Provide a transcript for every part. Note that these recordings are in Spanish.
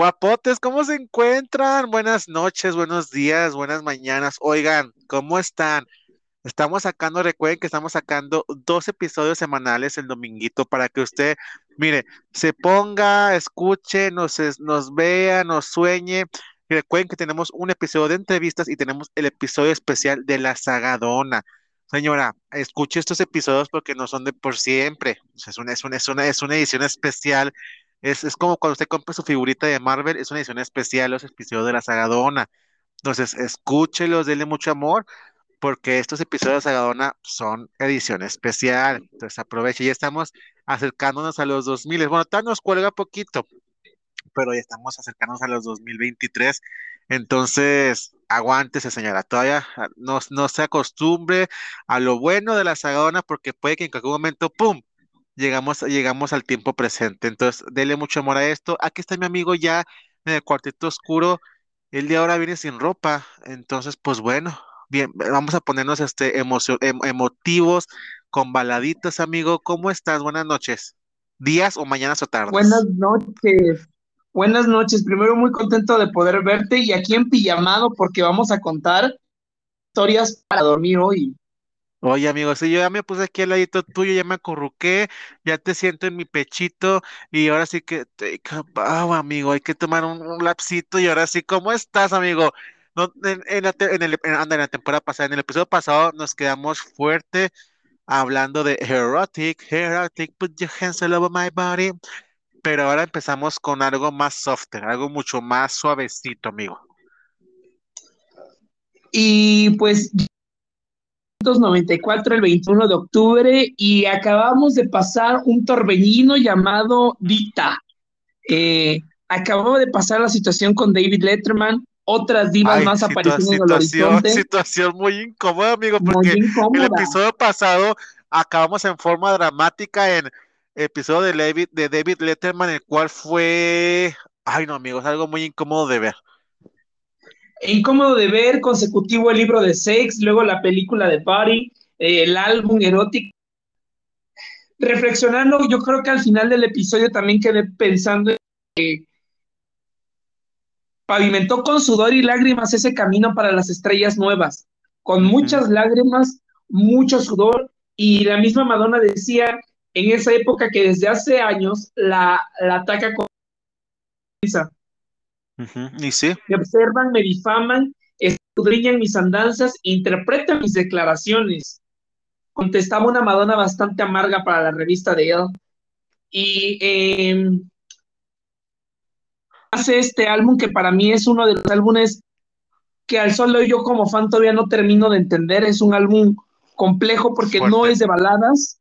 Guapotes, ¿cómo se encuentran? Buenas noches, buenos días, buenas mañanas. Oigan, ¿cómo están? Estamos sacando, recuerden que estamos sacando dos episodios semanales el dominguito para que usted, mire, se ponga, escuche, nos, vea, nos sueñe. Recuerden que tenemos un episodio de entrevistas y tenemos el episodio especial de la Sagadona. Señora, escuche estos episodios porque no son de por siempre. Es una, es una, es una, es una edición especial. Es, es como cuando usted compra su figurita de Marvel, es una edición especial, los episodios de la Sagadona. Entonces, escúchelos, denle mucho amor porque estos episodios de Sagadona son edición especial. Entonces aproveche, ya estamos acercándonos a los 2000. Bueno, todavía nos cuelga poquito, pero ya estamos acercándonos a los 2023. Entonces, aguántese, señora. Todavía ah, no, no se acostumbre a lo bueno de la Sagadona, porque puede que en cualquier momento, ¡pum! Llegamos, llegamos al tiempo presente. Entonces, dele mucho amor a esto. Aquí está mi amigo ya en el cuartito oscuro. El de ahora viene sin ropa. Entonces, pues bueno, bien, vamos a ponernos este emocio- em- emotivos con baladitas, amigo. ¿Cómo estás? Buenas noches. ¿Días o mañanas o Buenas tardes? noches, buenas noches. Primero muy contento de poder verte y aquí en pijamado porque vamos a contar historias para dormir hoy. Oye, amigo, sí, yo ya me puse aquí al ladito tuyo, ya me acurruqué, ya te siento en mi pechito y ahora sí que, te, ah, amigo, hay que tomar un, lapsito y ahora sí, ¿cómo estás, amigo? En, el, anda, en la temporada pasada, en el episodio pasado nos quedamos fuerte hablando de erotic, erotic, put your hands all over my body, pero ahora empezamos con algo más softer, algo mucho más suavecito, amigo. Y pues 1994, el 21 de octubre, y acabamos de pasar un torbellino llamado Dita. Eh, acababa de pasar la situación con David Letterman, otras divas Ay, más aparecieron en el horizonte, situación muy incómoda, amigo, porque el incómoda. episodio pasado acabamos en forma dramática en episodio de David, de David Letterman, el cual fue, ay no, amigos, algo muy incómodo de ver. E incómodo de ver, consecutivo el libro de Sex, luego la película de Party, eh, el álbum erótico. Reflexionando, yo creo que al final del episodio también quedé pensando en que pavimentó con sudor y lágrimas ese camino para las estrellas nuevas, con muchas lágrimas, mucho sudor, y la misma Madonna decía en esa época que desde hace años la, la ataca con Y sí, Me observan, me difaman, escudriñan mis andanzas, interpretan mis declaraciones. Contestaba una Madonna bastante amarga para la revista de él. Y eh, hace este álbum que para mí es uno de los álbumes que al solo yo como fan todavía no termino de entender. Es un álbum complejo porque no es de baladas,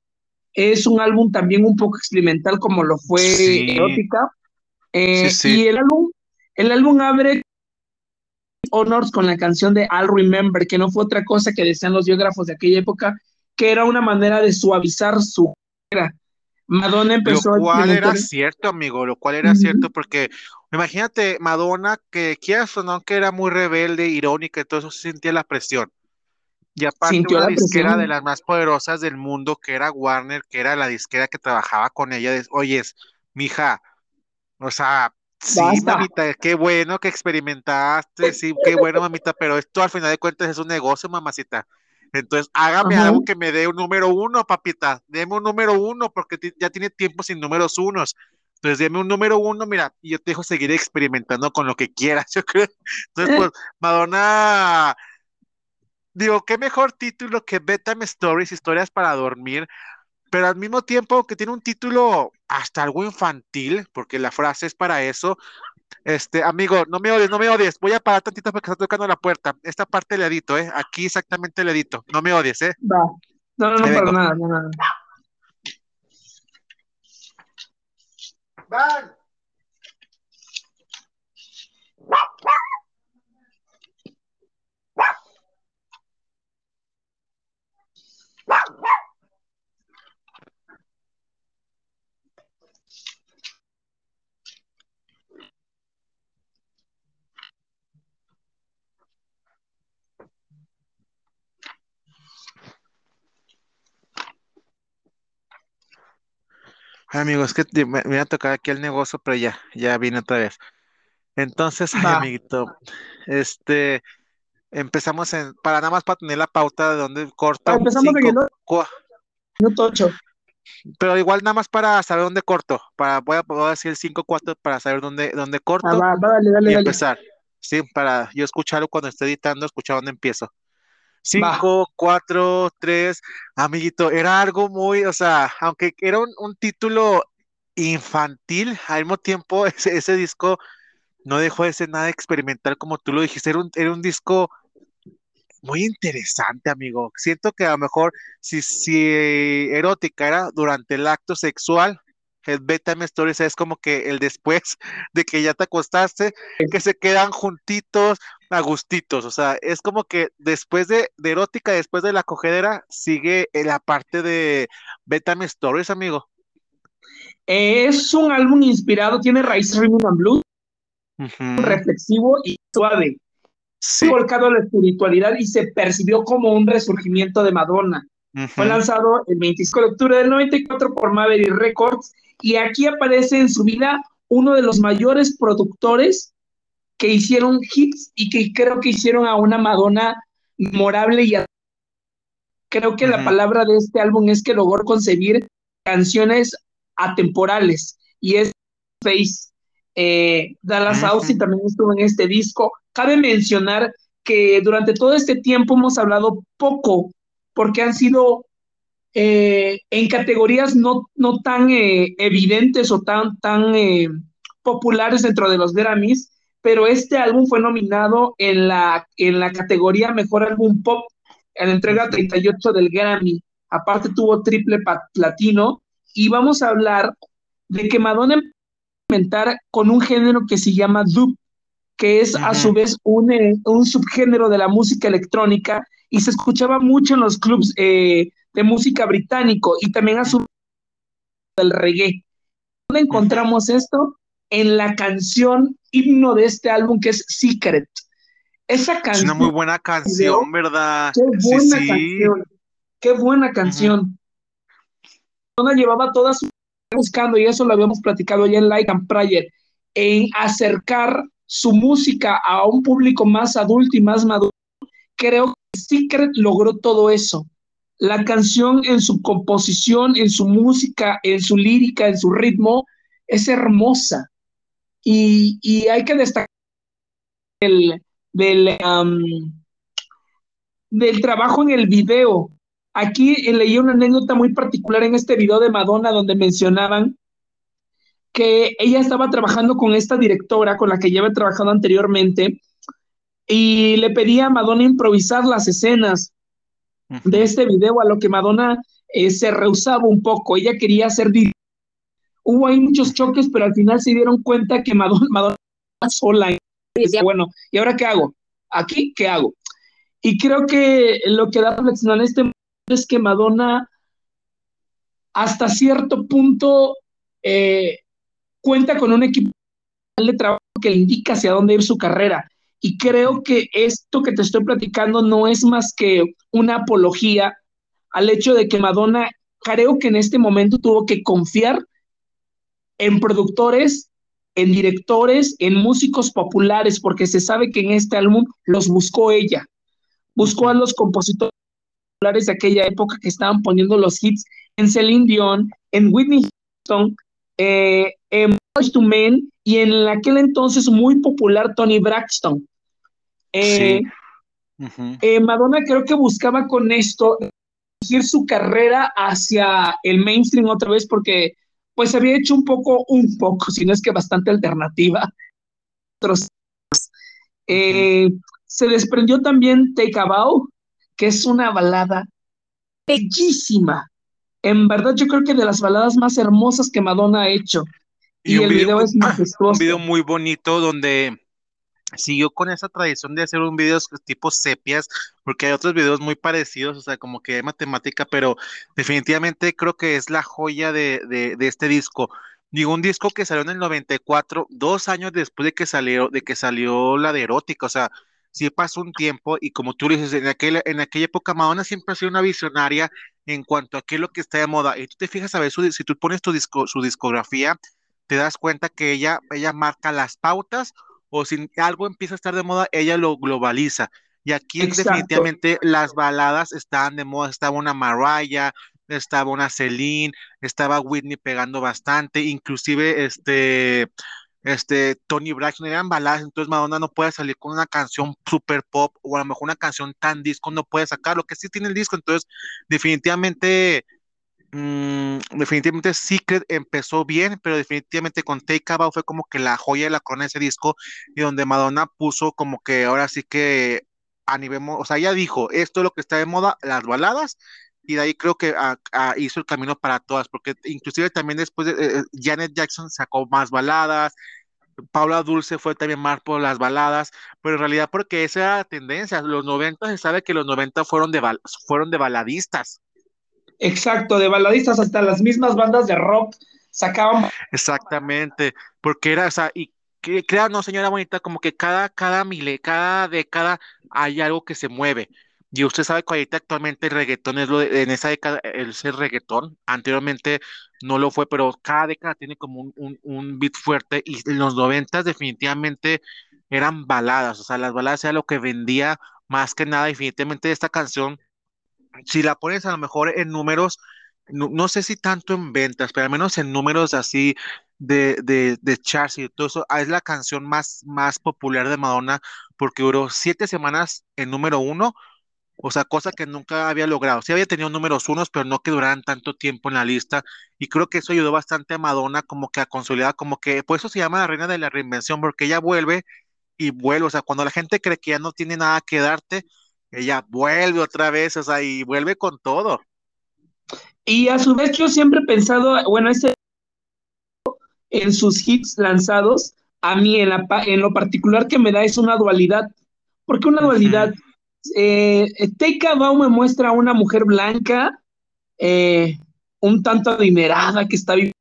es un álbum también un poco experimental como lo fue Sí, Erótica. sí, Eh, sí. y el álbum, el álbum abre Honors con la canción de I'll Remember, que no fue otra cosa que decían los biógrafos de aquella época, que era una manera de suavizar su carrera. Madonna Lo empezó a cual era cierto, amigo, lo cual era cierto, porque imagínate Madonna, que quieras o no, que era muy rebelde, irónica, y todo eso, se sentía la presión. Y aparte Sintió una la disquera de las más poderosas del mundo, que era Warner, que era la disquera que trabajaba con ella, de, oyes, mija, o sea, sí, Basta. mamita, qué bueno que experimentaste, sí, qué bueno, mamita, pero esto al final de cuentas es un negocio, mamacita. Entonces, hágame Ajá. algo que me dé un número uno, papita. Deme un número uno, porque ya tiene tiempo sin números unos. Entonces, deme un número uno, mira, y yo te dejo seguir experimentando con lo que quieras, yo creo. Entonces, pues, Madonna, digo, qué mejor título que Bedtime Stories, historias para dormir, pero al mismo tiempo que tiene un título hasta algo infantil, porque la frase es para eso. Este, amigo, no me odies, no me odies. Voy a parar tantito porque está tocando la puerta. Esta parte le edito, ¿eh? Aquí exactamente le edito. No me odies, ¿eh? Va. No, no, no, Ahí para nada, no, nada. Van. Ay, amigo, es que te- me, me iba a tocar aquí el negocio, pero ya, ya vine otra vez. Entonces, ay, amiguito, este, empezamos en, para nada más para tener la pauta de dónde Ah, corto, empezamos en el cinco, minuto 8. pero igual nada más para saber dónde corto, para, voy a, voy a decir el 5, 4 para saber dónde, dónde Ah, corto va, va, dale, dale, y dale. empezar, sí, para yo escucharlo cuando esté editando, escuchar dónde empiezo. Va. 5, 4, 3, amiguito, era algo muy, o sea, aunque era un, un título infantil, al mismo tiempo ese, ese disco no dejó de ser nada experimental como tú lo dijiste, era un, era un disco muy interesante, amigo. Siento que a lo mejor si, si erótica era durante el acto sexual, el Bedtime Stories es como que el después de que ya te acostaste, que se quedan juntitos, agustitos. O sea, es como que después de, de erótica, después de la cogedera, sigue en la parte de Bedtime Stories, amigo. Es un álbum inspirado, tiene raíces rhythm and blues, reflexivo y suave, Sí. volcado a la espiritualidad y se percibió como un resurgimiento de Madonna. Fue lanzado el 25 de octubre del 94 por Maverick Records y aquí aparece en su vida uno de los mayores productores que hicieron hits y que creo que hicieron a una Madonna memorable y a- creo que la palabra de este álbum es que logró concebir canciones atemporales y es Face. Eh, Dallas Austin ujú, también estuvo en este disco. Cabe mencionar que durante todo este tiempo hemos hablado poco porque han sido eh, en categorías no, no tan eh, evidentes o tan, tan eh, populares dentro de los Grammys, pero este álbum fue nominado en la, en la categoría Mejor Álbum Pop en la entrega ujú, 38 del Grammy. Aparte tuvo triple platino. Y vamos a hablar de que Madonna experimentar con un género que se llama dub, que es a su vez un, eh, un subgénero de la música electrónica y se escuchaba mucho en los clubs eh, de música británico y también a su del reggae. ¿Dónde encontramos esto? En la canción himno de este álbum que es Secret. Esa Es una muy canción, buena canción, ¿verdad? qué buena sí. canción, qué buena canción. Madonna llevaba toda su buscando, y eso lo habíamos platicado ya en Like and Prayer, en acercar su música a un público más adulto y más maduro. Creo que Secret logró todo eso. La canción en su composición, en su música, en su lírica, en su ritmo, es hermosa. Y, hay que destacar del, del, del trabajo en el video. Aquí eh, leí una anécdota muy particular en este video de Madonna donde mencionaban que ella estaba trabajando con esta directora con la que lleva trabajado anteriormente y le pedía a Madonna improvisar las escenas de este video, a lo que Madonna eh, se rehusaba un poco. Ella quería hacer. di- Hubo ahí muchos choques, pero al final se dieron cuenta que Madonna, Madonna estaba sola. Y decía, bueno, ¿y ahora qué hago? ¿Aquí qué hago? Y creo que lo que da a reflexionar en este momento es que Madonna, hasta cierto punto, eh, cuenta con un equipo de trabajo que le indica hacia dónde ir su carrera. Y creo que esto que te estoy platicando no es más que una apología al hecho de que Madonna, creo que en este momento tuvo que confiar en productores, en directores, en músicos populares, porque se sabe que en este álbum los buscó ella. Buscó a los compositores populares de aquella época que estaban poniendo los hits en Celine Dion, en Whitney Houston, eh, en Boyz II Men y en aquel entonces muy popular Tony Braxton. Eh, Sí. eh, Madonna creo que buscaba con esto dirigir su carrera hacia el mainstream otra vez porque pues había hecho un poco, un poco, si no es que bastante alternativa. Otros, ujú. eh, se desprendió también Take a Bow, que es una balada bellísima. En verdad yo creo que de las baladas más hermosas que Madonna ha hecho. Y Y un el video video es un majestuoso. video muy bonito donde siguió con esa tradición de hacer un videos tipo sepias, porque hay otros videos muy parecidos, o sea, como que hay matemática, pero definitivamente creo que es la joya de, de, de este disco. Digo, un disco que salió en el 94, dos años después de que salió, de que salió la de erótica, o sea, sí pasó un tiempo, y como tú dices, en aquel, en aquella época Madonna siempre ha sido una visionaria en cuanto a qué es lo que está de moda. Y tú te fijas a ver su, si tú pones tu disco, su discografía, te das cuenta que ella, ella marca las pautas o si algo empieza a estar de moda, ella lo globaliza. Y aquí definitivamente las baladas estaban de moda, estaba una Mariah, estaba una Celine, estaba Whitney pegando bastante, inclusive este, este, Tony Braxton eran baladas, entonces Madonna no puede salir con una canción super pop o a lo mejor una canción tan disco no puede sacar, lo que sí tiene el disco, entonces definitivamente Mm, definitivamente Secret empezó bien, pero definitivamente con Take A fue como que la joya de la corona de ese disco y donde Madonna puso como que ahora sí que a nivel, o sea, ella dijo, esto es lo que está de moda, las baladas, y de ahí creo que hizo el camino para todas, porque inclusive también después de, eh, eh, Janet Jackson sacó más baladas, Paula Dulce fue también más por las baladas, pero en realidad porque esa era la tendencia, los 90 se sabe que los 90 fueron de, fueron de baladistas. Exacto, de baladistas hasta las mismas bandas de rock sacaban. Exactamente, porque era, o sea, y crea, no, señora bonita, como que cada, cada mile, cada década hay algo que se mueve. Y usted sabe que ahorita actualmente el reggaetón es lo de, en esa década, el ser reggaetón, anteriormente no lo fue, pero cada década tiene como un, un, un beat fuerte y en los noventas definitivamente eran baladas, o sea, las baladas era lo que vendía más que nada, definitivamente esta canción si la pones a lo mejor en números, no, sé si tanto en ventas, pero al menos en números así de, de, de charts y todo eso, es la canción más, más popular de Madonna porque duró siete semanas en número uno, o sea, cosa que nunca había logrado. Sí había tenido números unos, pero no que duraran tanto tiempo en la lista. Y creo que eso ayudó bastante a Madonna como que a consolidar, como que, por eso se llama la reina de la reinvención, porque ella vuelve y vuelve. O sea, cuando la gente cree que ya no tiene nada que darte, ella vuelve otra vez, o sea, y vuelve con todo. Y a su vez yo siempre he pensado, bueno, este en sus hits lanzados, a mí en, la, en lo particular que me da es una dualidad. ¿Por qué una dualidad? Eh, Teika me muestra a una mujer blanca, eh, un tanto adinerada, que está viviendo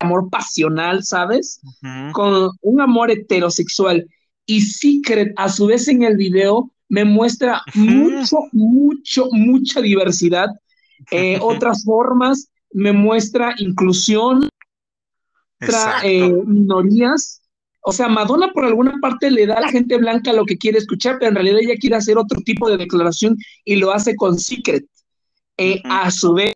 amor pasional, ¿sabes? Con un amor heterosexual. Y Secret, a su vez en el video, me muestra mucho, mucho, mucha diversidad, eh, otras formas, me muestra inclusión, eh, minorías. O sea, Madonna por alguna parte le da a la gente blanca lo que quiere escuchar, pero en realidad ella quiere hacer otro tipo de declaración y lo hace con Secret. Eh, a su vez,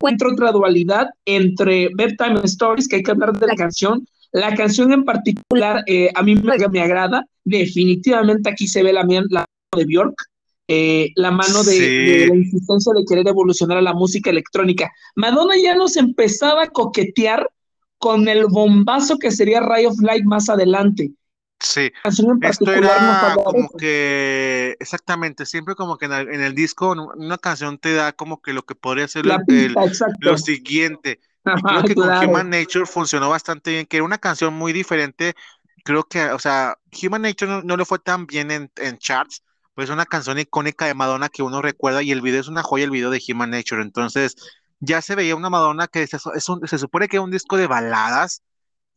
encuentro otra dualidad entre Bedtime Stories, que hay que hablar de la canción. La canción en particular a mí me, me, agrada. Definitivamente aquí se ve la, la de Bjork, eh, la mano de, la insistencia de querer evolucionar a la música electrónica. Madonna ya nos empezaba a coquetear con el bombazo que sería Ray of Light más adelante. Sí, esto era como que, exactamente, siempre como que en el, disco, una canción te da como que lo que podría ser lo siguiente. creo que con Human Nature funcionó bastante bien, que era una canción muy diferente. Creo que, o sea, Human Nature no, le fue tan bien en, en charts, pues una canción icónica de Madonna que uno recuerda y el video es una joya, el video de Human Nature. Entonces, ya se veía una Madonna que se, es se supone que es un disco de baladas,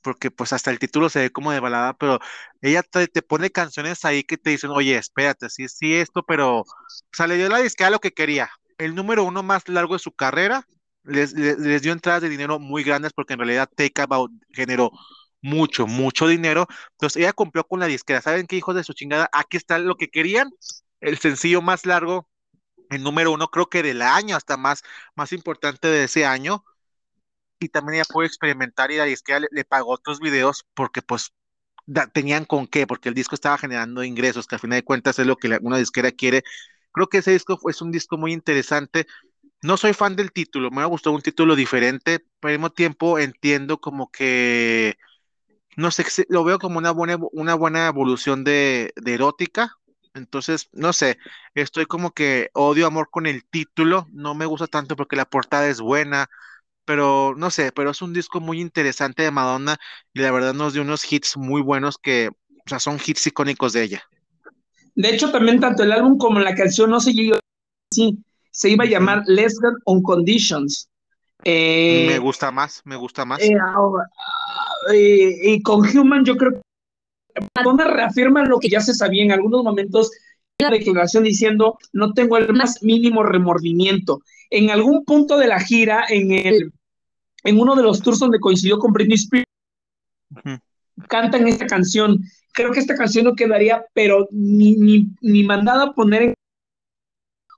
porque pues hasta el título se ve como de balada, pero ella te, pone canciones ahí que te dicen, oye, espérate, sí, sí, esto, pero, o sea, le dio la disquera lo que quería. El número uno más largo de su carrera, les, les, dio entradas de dinero muy grandes porque en realidad Take About generó mucho, mucho dinero. Entonces ella cumplió con la disquera. ¿Saben qué hijos de su chingada? Aquí está lo que querían. El sencillo más largo, el número uno, creo que del año, hasta más, más importante de ese año. Y también ella pudo experimentar y la disquera le, pagó otros videos porque pues tenían con qué, porque el disco estaba generando ingresos, que a final de cuentas es lo que una disquera quiere. Creo que ese disco es un disco muy interesante. No soy fan del título, me ha gustado un título diferente, pero al mismo tiempo entiendo como que no sé, lo veo como una buena, una buena evolución de, erótica. Entonces, no sé, estoy como que odio amor con el título, no me gusta tanto porque la portada es buena, pero no sé, pero es un disco muy interesante de Madonna y la verdad nos dio unos hits muy buenos que, o sea, son hits icónicos de ella. De hecho, también tanto el álbum como la canción no se llegó así, se iba a llamar Less Than on Conditions. me eh, gusta más, me gusta más. Eh, y con Human yo creo que Madonna reafirma lo que ya se sabía en algunos momentos la declaración diciendo no tengo el más mínimo remordimiento. En algún punto de la gira, en el en uno de los tours donde coincidió con Britney Spears, cantan esta canción creo que esta canción no quedaría, pero ni, ni, ni mandada a poner en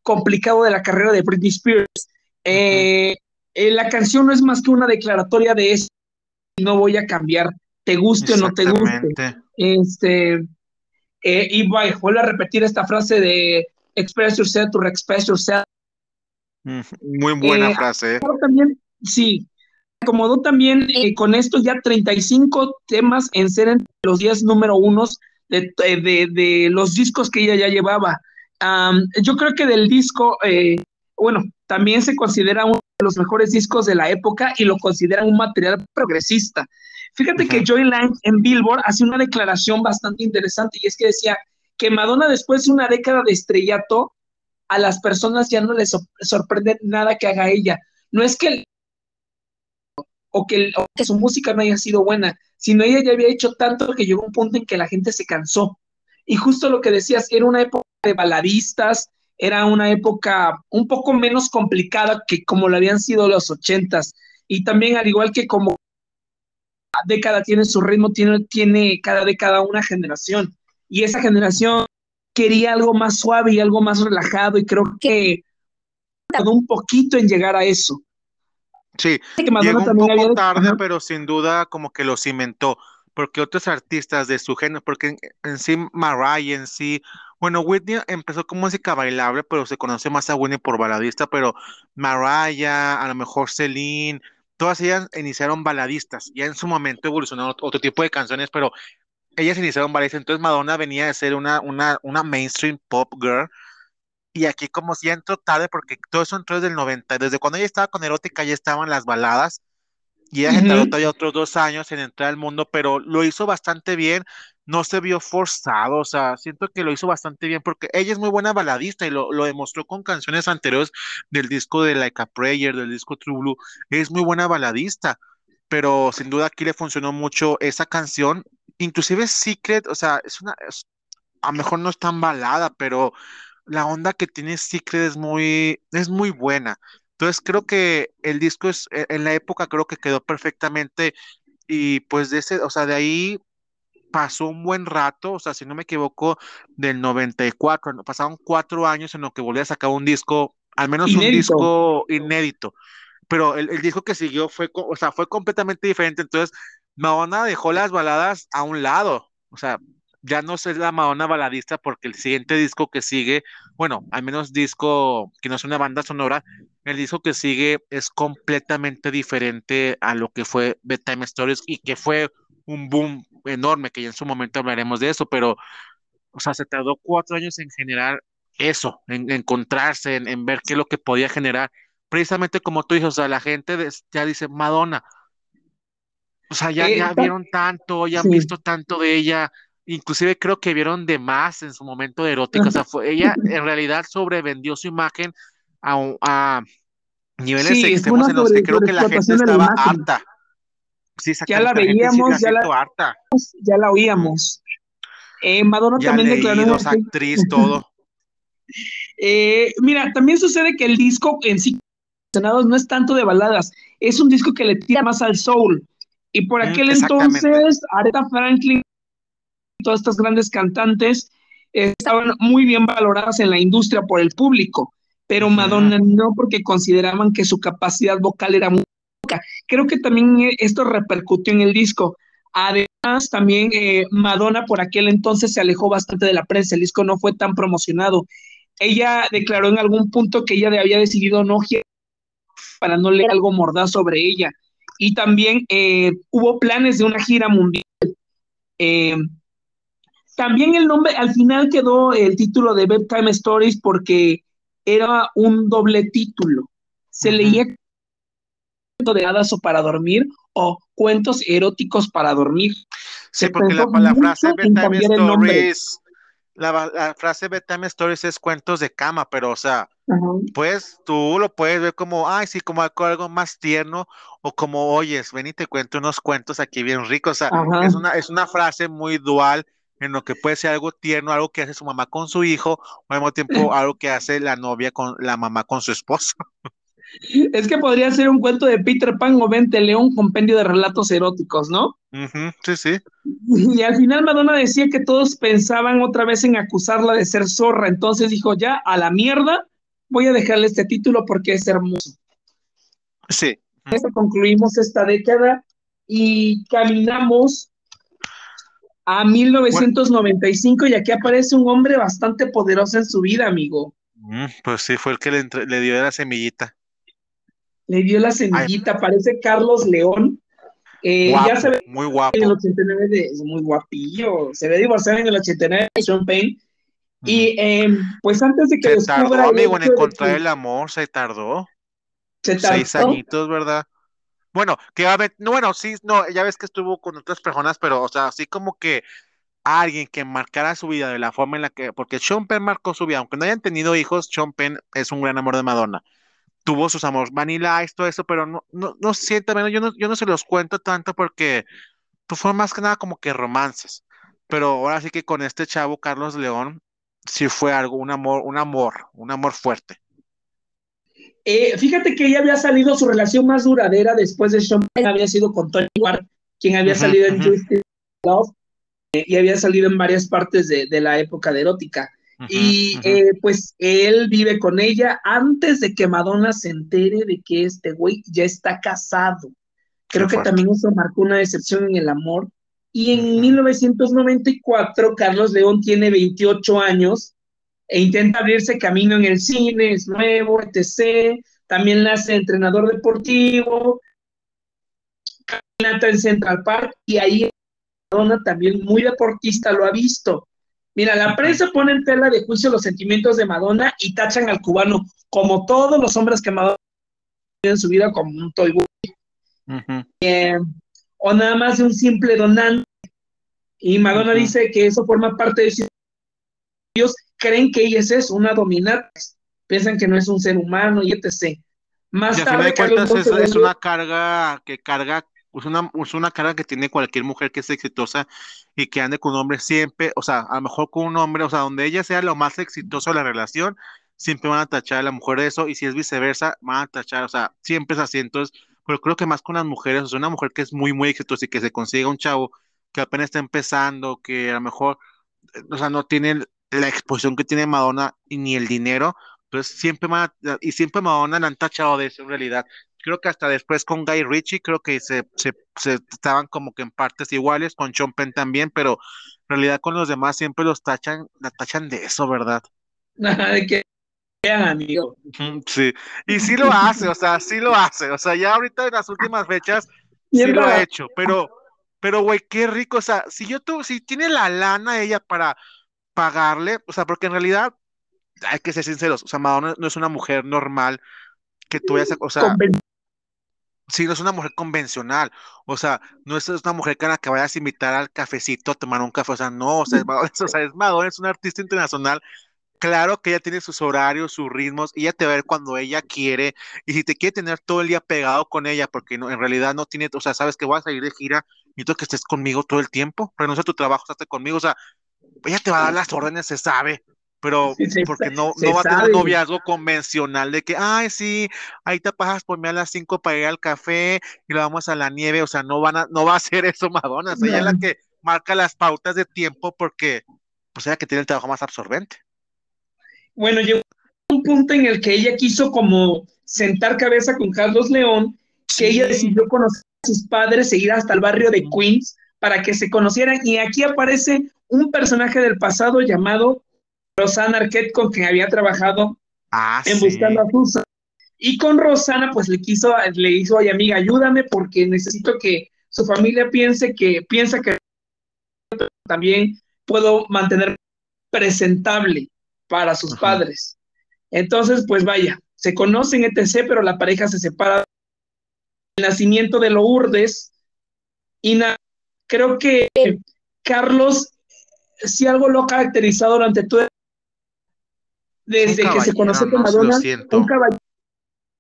complicado de la carrera de Britney Spears. Eh, eh, la canción no es más que una declaratoria de eso, no voy a cambiar, te guste o no te guste. Este, eh, y voy, vuelvo a repetir esta frase de express yourself to express yourself. Muy buena frase. También, sí, acomodó también con esto ya 35 temas en ser entre los 10 número unos de, de, los discos que ella ya llevaba. yo creo que del disco, bueno, también se considera de los mejores discos de la época y lo consideran un material progresista. Fíjate que Joy Lang en Billboard hace una declaración bastante interesante y es que decía que Madonna después de una década de estrellato, a las personas ya no les sorprende nada que haga ella. No es que, o que, o que su música no haya sido buena, sino ella ya había hecho tanto que llegó un punto en que la gente se cansó. Y justo lo que decías, era una época de baladistas, era una época un poco menos complicada que como lo habían sido los ochentas. Y también al igual que como cada década tiene su ritmo, tiene, tiene cada década una generación. Y esa generación quería algo más suave y algo más relajado y creo que tardó un poquito en llegar a eso. Sí, llegó un poco tarde, pero sin duda como que lo cimentó, porque otros artistas de su género, porque en, en sí Mariah en sí bueno, Whitney empezó con música bailable, pero se conoce más a Whitney por baladista, pero Mariah, a lo mejor Celine, todas ellas iniciaron baladistas, ya en su momento evolucionaron otro tipo de canciones, pero ellas iniciaron baladistas, entonces Madonna venía de ser una, una, una mainstream pop girl, y aquí como si ya entró tarde, porque todo eso entró desde el 90, desde cuando ella estaba con Erótica ya estaban las baladas, y ella uh todavía otros dos años en entrar al mundo, pero lo hizo bastante bien, no se vio forzado, o sea, siento que lo hizo bastante bien porque ella es muy buena baladista y lo, demostró con canciones anteriores del disco de Like a Prayer, del disco True Blue, es muy buena baladista, pero sin duda aquí le funcionó mucho esa canción, inclusive Secret, o sea, es una, a lo mejor no es tan balada, pero la onda que tiene Secret es muy, es muy buena. Entonces creo que el disco es, e, en la época creo que quedó perfectamente y pues de ese, o sea, de ahí pasó un buen rato, o sea, si no me equivoco, del 94, pasaron cuatro años en lo que volví a sacar un disco, al menos un disco inédito, pero el, disco que siguió fue, o sea, fue completamente diferente, entonces Madonna dejó las baladas a un lado, o sea, ya no es la Madonna baladista porque el siguiente disco que sigue, bueno, al menos disco que no es una banda sonora, el disco que sigue es completamente diferente a lo que fue Bedtime Stories y que fue un boom enorme, que ya en su momento hablaremos de eso, pero, o sea, se tardó cuatro años en generar eso, en, encontrarse, en, ver qué es lo que podía generar. Precisamente como tú dices, o sea, la gente ya dice, Madonna, o sea, ya, ya vieron tanto, ya han visto tanto de ella, inclusive creo que vieron de más en su momento de erótica, o sea, fue, ella en realidad sobrevendió su imagen a, a niveles extremos en los que creo que la gente estaba harta ya la veíamos, ya la, ya la oíamos. Eh, Madonna también declaró. actriz, todo. Eh, mira, también sucede que el disco en sí no es tanto de baladas, es un disco que le tira más al soul. Y por mm, aquel entonces, Aretha Franklin, todas estas grandes cantantes estaban muy bien valoradas en la industria por el público, pero Madonna no, porque consideraban que su capacidad vocal era muy Creo que también eh, esto repercutió en el disco. Además, también eh, Madonna por aquel entonces se alejó bastante de la prensa, el disco no fue tan promocionado. Ella declaró en algún punto que ella había decidido no para no leer algo mordaz sobre ella. Y también eh, hubo planes de una gira mundial. también el nombre, al final quedó el título de Bedtime Stories porque era un doble título. Se leía de hadas o para dormir o cuentos eróticos para dormir. Sí, porque la, frase bedtime stories, la, frase bedtime stories es cuentos de cama, pero o sea, pues tú lo puedes ver como, ay, sí, como algo más tierno o como, oyes, ven y te cuento unos cuentos aquí bien ricos. O sea, es una, es una frase muy dual en lo que puede ser algo tierno, algo que hace su mamá con su hijo, o al mismo tiempo algo que hace la novia con la mamá con su esposo. Es que podría ser un cuento de Peter Pan o Vente León, compendio de relatos eróticos, ¿no? sí, sí. Y al final Madonna decía que todos pensaban otra vez en acusarla de ser zorra, entonces dijo, ya, a la mierda, voy a dejarle este título porque es hermoso. Sí. Eso concluimos esta década y caminamos a 1995 y aquí aparece un hombre bastante poderoso en su vida, amigo. Mm, pues sí, fue el que le, le dio la semillita le dio la semillita, parece Carlos León. Eh, ya se ve muy guapo. En el 89 de, muy guapillo. Se ve divorciado en el 89 de Sean Payne. Y em, pues antes de que se descubra tardó, amigo, en encontrar el amor, se tardó. Se tardó. Seis añitos, ¿verdad? Bueno, que a ver, no, bueno, sí, no, ya ves que estuvo con otras personas, pero, o sea, así como que alguien que marcara su vida de la forma en la que, porque Sean Penn marcó su vida, aunque no hayan tenido hijos, Sean Penn es un gran amor de Madonna tuvo sus amores Vanilla Ice, todo eso, pero no, no, no siento, yo no, yo no se los cuento tanto porque pues, fue más que nada como que romances. Pero ahora sí que con este chavo, Carlos León, sí fue algo, un amor, un amor, un amor fuerte. Eh, fíjate que ella había salido, su relación más duradera después de Sean había sido con Tony Ward, quien había salido en Justice Love eh, y había salido en varias partes de, de la época de erótica y eh, pues él vive con ella antes de que Madonna se entere de que este güey ya está casado. Creo que también eso marcó una decepción en el amor. Y en 1994, Carlos León tiene 28 años e intenta abrirse camino en el cine, es nuevo, etc. También nace entrenador deportivo, caminata en Central Park y ahí Madonna también muy deportista lo ha visto. Mira, la prensa pone en tela de juicio los sentimientos de Madonna y tachan al cubano, como todos los hombres que Madonna en su vida, como un toy eh, o nada más de un simple donante. Y Madonna dice que eso forma parte de su ellos creen que ella es eso, una dominante, piensan que no es un ser humano y etc. Más tarde, es, es, una carga que carga es una, es una carga que tiene cualquier mujer que es exitosa y que ande con un hombre siempre, o sea, a lo mejor con un hombre, o sea, donde ella sea lo más exitoso de la relación, siempre van a tachar a la mujer de eso, y si es viceversa, van a tachar, o sea, siempre es así. Entonces, pero creo que más con las mujeres, o sea, una mujer que es muy, muy exitosa y que se consiga un chavo que apenas está empezando, que a lo mejor, o sea, no tiene la exposición que tiene Madonna y ni el dinero, pues siempre, y siempre Madonna la han tachado de eso en realidad creo que hasta después con Guy Ritchie, creo que se, se, estaban como que en partes iguales, con Sean Penn también, pero en realidad con los demás siempre los tachan, la tachan de eso, ¿verdad? de que amigo. Sí, y sí lo hace, o sea, sí lo hace, o sea, ya ahorita en las últimas fechas sí lo ha hecho, pero, pero güey, qué rico, o sea, si yo tuve, si tiene la lana ella para pagarle, o sea, porque en realidad hay que ser sinceros, o sea, Madonna no es una mujer normal que tú vayas o sea, Sí, no es una mujer convencional, o sea, no es una mujer que la que vayas a invitar al cafecito a tomar un café, o sea, no, o sea, es Madonna, o sea, es Madonna, es una artista internacional, claro que ella tiene sus horarios, sus ritmos, y ella te va a ver cuando ella quiere, y si te quiere tener todo el día pegado con ella, porque no, en realidad no tiene, o sea, sabes que vas a ir de gira, necesito que estés conmigo todo el tiempo, renuncia a tu trabajo, estate conmigo, o sea, ella te va a dar las órdenes, se sabe, pero porque no, no va a tener un noviazgo convencional de que, ay, sí, ahí te pasas por mí a las 5 para ir al café y lo vamos a la nieve, o sea, no van a, no va a hacer eso Madonna, ella es la que marca las pautas de tiempo porque, pues ella que tiene el trabajo más absorbente. Bueno, llegó un punto en el que ella quiso como sentar cabeza con Carlos León, que ella decidió conocer a sus padres e ir hasta el barrio de Queens para que se conocieran, y aquí aparece un personaje del pasado llamado Rosana Arquette, con quien había trabajado ah, en Buscando a Susan. Y con Rosana, pues le quiso, le hizo, ay amiga, ayúdame porque necesito que su familia piense que, piensa que también puedo mantener presentable para sus padres. Entonces, pues vaya, se conocen etc., pero la pareja se separa. El nacimiento de Lourdes, y creo que Carlos, si algo lo ha caracterizado durante todo desde que se conoce con Madonna, un caballero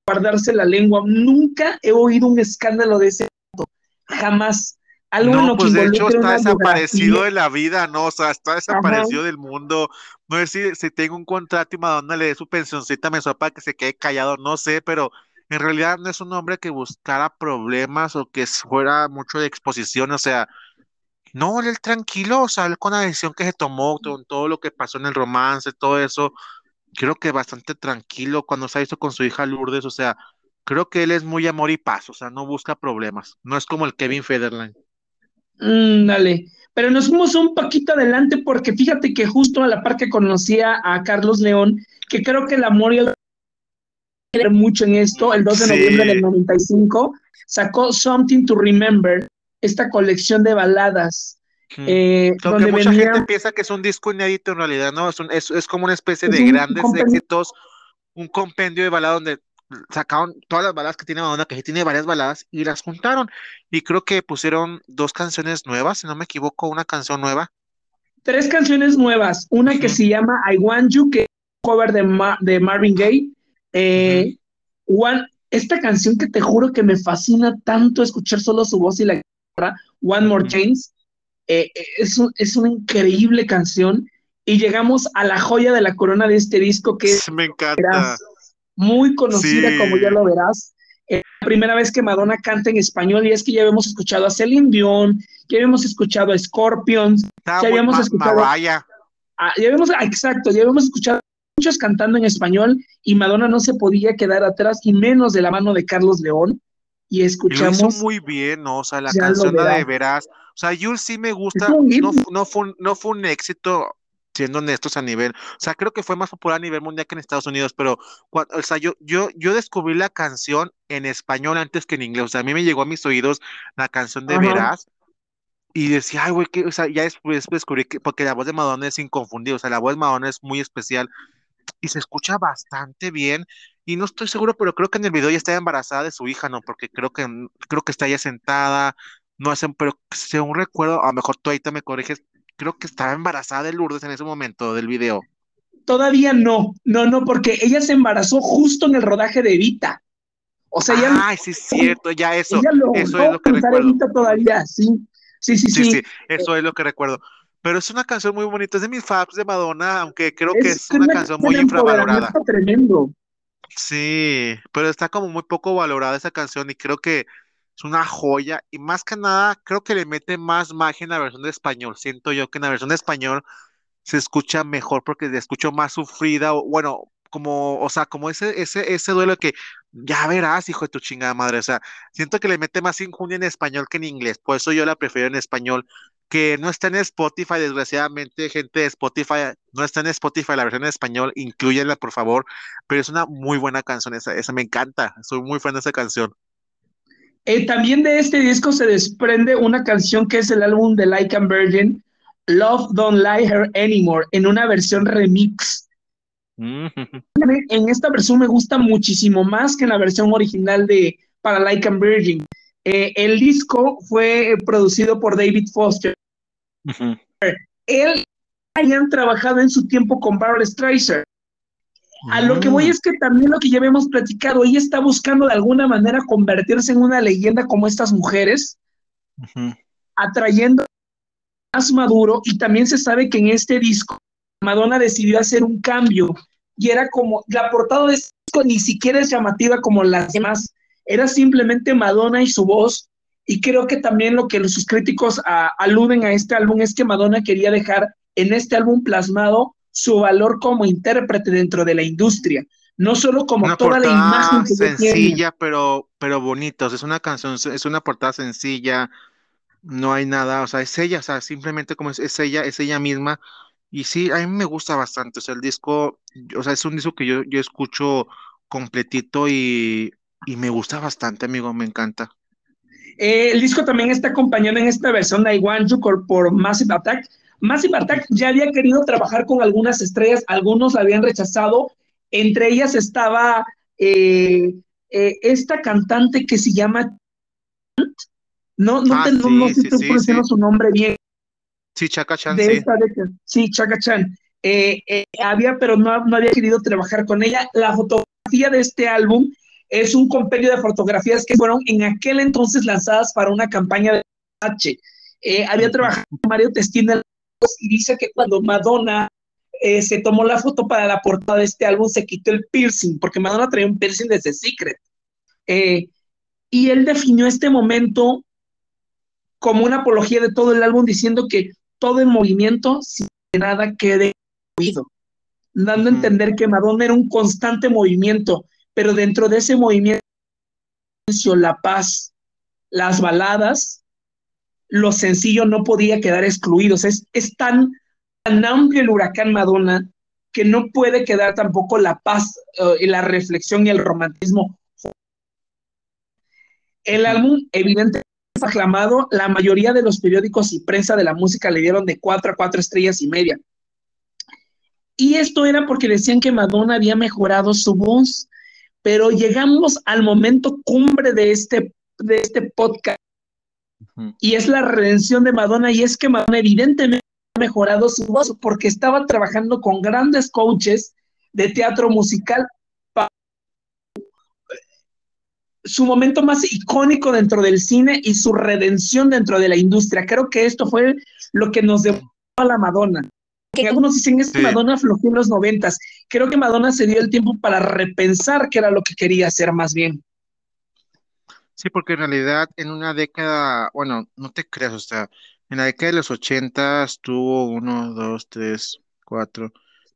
guardarse la lengua. Nunca he oído un escándalo de ese tipo. Jamás. Algo no, pues de hecho está desaparecido de la vida, ¿no? O sea, está desaparecido del mundo. No sé si, si tengo un contrato y Madonna le dé su pensioncita mensual para que se quede callado, no sé, pero en realidad no es un hombre que buscara problemas o que fuera mucho de exposición, o sea, no, él tranquilo, o sea, él con la decisión que se tomó, con todo lo que pasó en el romance, todo eso, creo que bastante tranquilo cuando se ha visto con su hija Lourdes, o sea, creo que él es muy amor y paz, o sea, no busca problemas, no es como el Kevin Federline. Mm, dale, pero nos fuimos un poquito adelante porque fíjate que justo a la par que conocía a Carlos León, que creo que el amor y el mucho en esto, el 2 de noviembre del 95, sacó Something to Remember, esta colección de baladas. Eh, donde mucha gente piensa que es un disco inédito en realidad, ¿no? Es, es, como una especie de grandes éxitos, un compendio de baladas donde sacaron todas las baladas que tiene Madonna, que tiene varias baladas, y las juntaron. Y creo que pusieron dos canciones nuevas, si no me equivoco, una canción nueva. Tres canciones nuevas, una que se llama I Want You, que es un cover de, de Marvin Gaye. Eh, one, esta canción que te juro que me fascina tanto escuchar solo su voz y la guitarra, One More Chance, eh, eh, es, es una increíble canción. Y llegamos a la joya de la corona de este disco que me encanta muy conocida, como ya lo verás. Es la primera vez que Madonna canta en español y es que ya habíamos escuchado a Celine Dion, ya habíamos escuchado a Scorpions, ya habíamos escuchado... A, ya habíamos, exacto, ya habíamos escuchado muchos cantando en español y Madonna no se podía quedar atrás y menos de la mano de Carlos León y escuchamos. Lo hizo muy bien, ¿no? O sea, la canción de veras. O sea, Yul sí me gusta. No, no, fue, no fue un éxito siendo honestos a nivel, o sea, creo que fue más popular a nivel mundial que en Estados Unidos, pero, o sea, yo, yo, yo descubrí la canción en español antes que en inglés, o sea, a mí me llegó a mis oídos la canción de Verás, y decía, ay, güey, que, o sea, ya después descubrí que, porque la voz de Madonna es inconfundible, o sea, la voz de Madonna es muy especial, y se escucha bastante bien, y no estoy seguro, pero creo que en el video ya está embarazada de su hija, ¿no? Porque creo que, creo que está ya sentada, no hacen, pero según recuerdo, a lo mejor tú ahorita me corriges, creo que estaba embarazada de Lourdes en ese momento del video. Todavía no, no, no, porque ella se embarazó justo en el rodaje de Evita. O sea, ya. Ay, sí, es cierto, ya eso. eso es lo que recuerdo. todavía, sí. Sí, sí, sí. eso es lo que recuerdo. Pero es una canción muy bonita, es de mis faps de Madonna, aunque creo que es una canción muy infravalorada. Tremendo. Sí, pero está como muy poco valorada esa canción y creo que es una joya y más que nada creo que le mete más magia en la versión de español. Siento yo que en la versión de español se escucha mejor porque le escucho más sufrida bueno, como, o sea, como ese, ese, ese duelo que ya verás, hijo de tu chingada madre. O sea, siento que le mete más injundia en español que en inglés. Por eso yo la prefiero en español. Que no está en Spotify, desgraciadamente, gente de Spotify, no está en Spotify la versión en español, incluyenla por favor. Pero es una muy buena canción, esa, esa me encanta. Soy muy fan de esa canción. Eh, también de este disco se desprende una canción que es el álbum de Like a Virgin, Love Don't Lie Her Anymore, en una versión remix. Mm. En esta versión me gusta muchísimo más que en la versión original de para Like a Virgin. Eh, el disco fue producido por David Foster. Él habían trabajado en su tiempo con Barbara Streisand. A lo que voy mm. es que también lo que ya habíamos platicado, ella está buscando de alguna manera convertirse en una leyenda como estas mujeres, atrayendo más maduro y también se sabe que en este disco Madonna decidió hacer un cambio y era como la portada de este disco ni siquiera es llamativa como las demás, era simplemente Madonna y su voz y creo que también lo que sus críticos aluden a este álbum es que Madonna quería dejar en este álbum plasmado su valor como intérprete dentro de la industria, no solo como toda la imagen que sencilla, pero pero bonito, es una canción, es una portada sencilla, no hay nada, o sea, es ella, o sea, simplemente como es, ella, es ella misma, y sí, a mí me gusta bastante, o sea, el disco, o sea, es un disco que yo, yo escucho completito y, me gusta bastante, amigo, me encanta. Eh, el disco también está acompañado en esta versión de I Want You por Massive Attack, Massive Attack ya había querido trabajar con algunas estrellas, algunos la habían rechazado, entre ellas estaba eh, eh, esta cantante que se llama... No, no, ah, te, no, sé sí, su nombre bien. Sí, Chaka Chan. sí. sí, Chaka Chan. Eh, había, pero no, no había querido trabajar con ella. La fotografía de este álbum es un compendio de fotografías que fueron en aquel entonces lanzadas para una campaña de H. había trabajado con Mario Testina y dice que cuando Madonna eh, se tomó la foto para la portada de este álbum se quitó el piercing, porque Madonna traía un piercing desde Secret. Eh, y él definió este momento como una apología de todo el álbum, diciendo que todo el movimiento, sin que nada quede oído, dando a entender que Madonna era un constante movimiento, pero dentro de ese movimiento, la paz, las baladas, lo sencillo no podía quedar excluidos. Es, es tan, tan amplio el huracán Madonna que no puede quedar tampoco la paz, y la reflexión y el romantismo. El álbum, evidentemente, es aclamado. La mayoría de los periódicos y prensa de la música le dieron de cuatro a cuatro estrellas y media. Y esto era porque decían que Madonna había mejorado su voz. Pero llegamos al momento cumbre de este, de este podcast y es la redención de Madonna y es que Madonna evidentemente ha mejorado su voz porque estaba trabajando con grandes coaches de teatro musical su momento más icónico dentro del cine y su redención dentro de la industria. Creo que esto fue lo que nos dio a la Madonna. Que algunos dicen es que Madonna flojeó en los noventas. Creo que Madonna se dio el tiempo para repensar qué era lo que quería hacer más bien. Sí, porque en realidad en una década, bueno, no te creas, o sea, en la década de los ochentas tuvo uno, dos, tres, cuatro,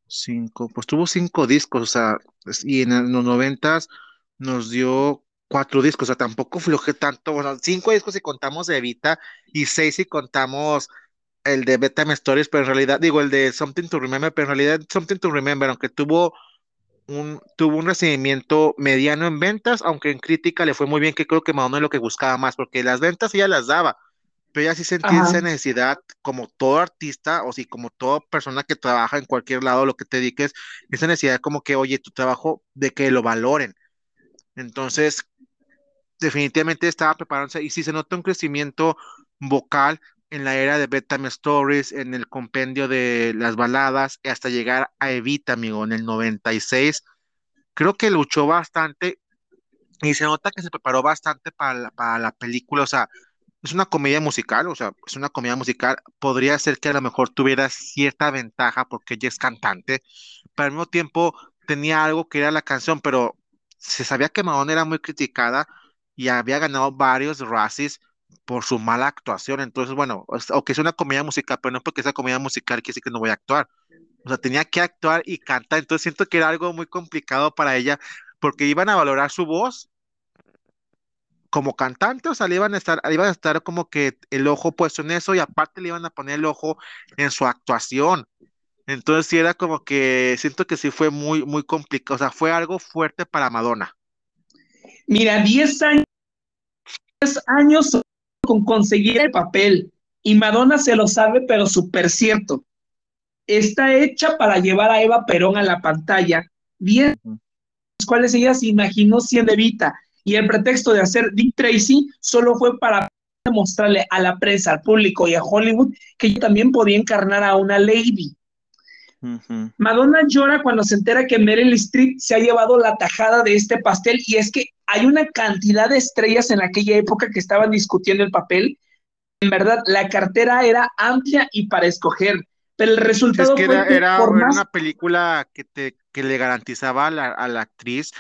cinco, pues tuvo cinco discos, o sea, y en los noventas nos dio cuatro discos, o sea, tampoco floje tanto, bueno, cinco discos si contamos de Evita y seis si contamos el de Bedtime Stories, pero en realidad, digo, el de Something to Remember, pero en realidad Something to Remember, aunque tuvo un, tuvo un recibimiento mediano en ventas, aunque en crítica le fue muy bien, que creo que Madonna es lo que buscaba más, porque las ventas ella las daba, pero ella sí sentía esa necesidad, como todo artista, o si como toda persona que trabaja en cualquier lado, lo que te dediques, esa necesidad como que, oye, tu trabajo, de que lo valoren. Entonces, definitivamente estaba preparándose y sí se nota un crecimiento vocal en la era de Bedtime Stories, en el compendio de las baladas, hasta llegar a Evita, amigo, en el 96. Creo que luchó bastante y se nota que se preparó bastante para la, para la película, o sea, es una comedia musical, o sea, es una comedia musical, podría ser que a lo mejor tuviera cierta ventaja porque ella es cantante, pero al mismo tiempo tenía algo que era la canción, pero se sabía que Madonna era muy criticada y había ganado varios Razzies por su mala actuación. Entonces, bueno, o que es una comedia musical, pero no porque sea comedia musical quiere decir que no voy a actuar. O sea, tenía que actuar y cantar. Entonces siento que era algo muy complicado para ella porque iban a valorar su voz como cantante, o sea, le iban a estar, iban a estar como que el ojo puesto en eso y aparte le iban a poner el ojo en su actuación. Entonces sí era como que siento que sí fue muy, muy complicado, o sea, fue algo fuerte para Madonna. Mira, 10 años, 10 años con conseguir el papel. Y Madonna se lo sabe, pero súper cierto. Está hecha para llevar a Eva Perón a la pantalla, bien, los cuales ella se imaginó siendo Evita. Y el pretexto de hacer Dick Tracy solo fue para mostrarle a la prensa, al público y a Hollywood que ella también podía encarnar a una lady. Madonna llora cuando se entera que Meryl Streep se ha llevado la tajada de este pastel y es que hay una cantidad de estrellas en aquella época que estaban discutiendo el papel. En verdad, la cartera era amplia y para escoger, pero el resultado es que era, una película que, te, que le garantizaba a la, actriz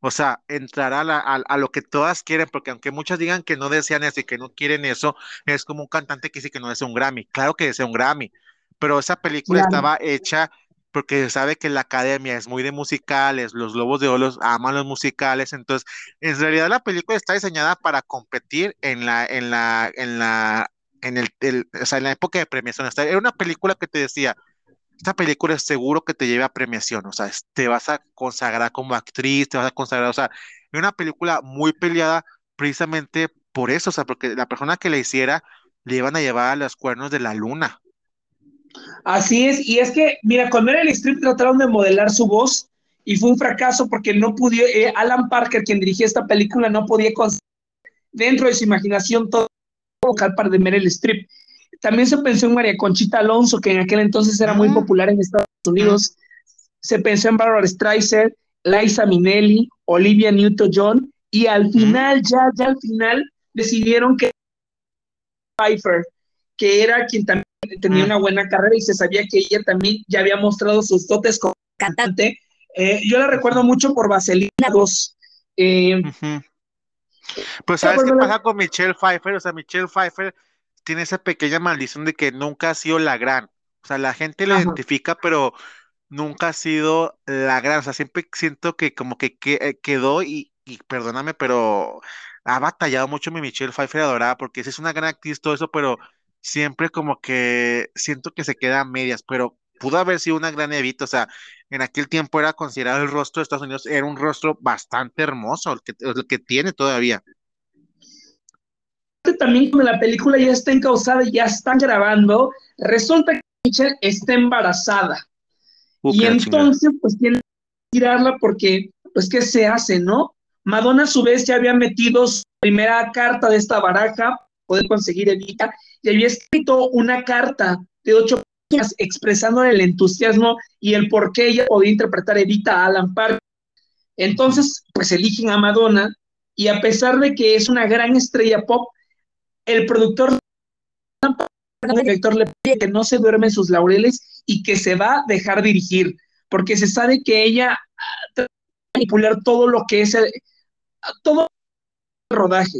o sea, entrar a, a, lo que todas quieren, porque aunque muchas digan que no desean eso y que no quieren eso, es como un cantante que dice que no desea un Grammy. Claro que desea un Grammy, pero esa película estaba hecha porque sabe que la academia es muy de musicales, los Globos de Oro aman los musicales, entonces en realidad la película está diseñada para competir en la, en la, en la, en el, o sea, en la época de premiación. Era una película que te decía, esta película es seguro que te lleve a premiación, o sea, te vas a consagrar como actriz, te vas a consagrar, o sea, es una película muy peleada precisamente por eso, o sea, porque la persona que la hiciera le iban a llevar a los cuernos de la luna. Así es, y es que, mira, con Meryl Streep trataron de modelar su voz y fue un fracaso porque no pudo, eh, Alan Parker, quien dirigía esta película, no podía conseguir dentro de su imaginación todo vocal para de Meryl Streep. También se pensó en María Conchita Alonso, que en aquel entonces era muy popular en Estados Unidos. Se pensó en Barbara Streisand, Liza Minnelli, Olivia Newton-John, y al final, ya, ya al final, decidieron que Pfeiffer, que era quien también tenía una buena carrera y se sabía que ella también ya había mostrado sus dotes como cantante. Eh, yo la recuerdo mucho por Vaselina 2. Eh, Pues sabes qué pasa con Michelle Pfeiffer, o sea, Michelle Pfeiffer tiene esa pequeña maldición de que nunca ha sido la gran. O sea, la gente la identifica, pero nunca ha sido la gran. O sea, siempre siento que como que, eh, quedó y, y, perdóname, pero ha batallado mucho mi Michelle Pfeiffer adorada, porque esa es una gran actriz, todo eso, pero siempre como que siento que se queda a medias, pero pudo haber sido una gran Evita, o sea, en aquel tiempo era considerado el rostro de Estados Unidos, era un rostro bastante hermoso, el que, el que tiene todavía. También cuando la película ya está encausada y ya están grabando, resulta que Michelle está embarazada. Uh, y entonces, pues tiene que tirarla porque, pues, ¿qué se hace, no? Madonna a su vez ya había metido su primera carta de esta baraja, poder conseguir Evita, y había escrito una carta de ocho páginas expresando el entusiasmo y el por qué ella podía interpretar Evita a Alan Parker. Entonces, pues eligen a Madonna, y a pesar de que es una gran estrella pop, el productor director le pide que no se duerme en sus laureles y que se va a dejar dirigir, porque se sabe que ella va a manipular todo lo que es el todo el rodaje.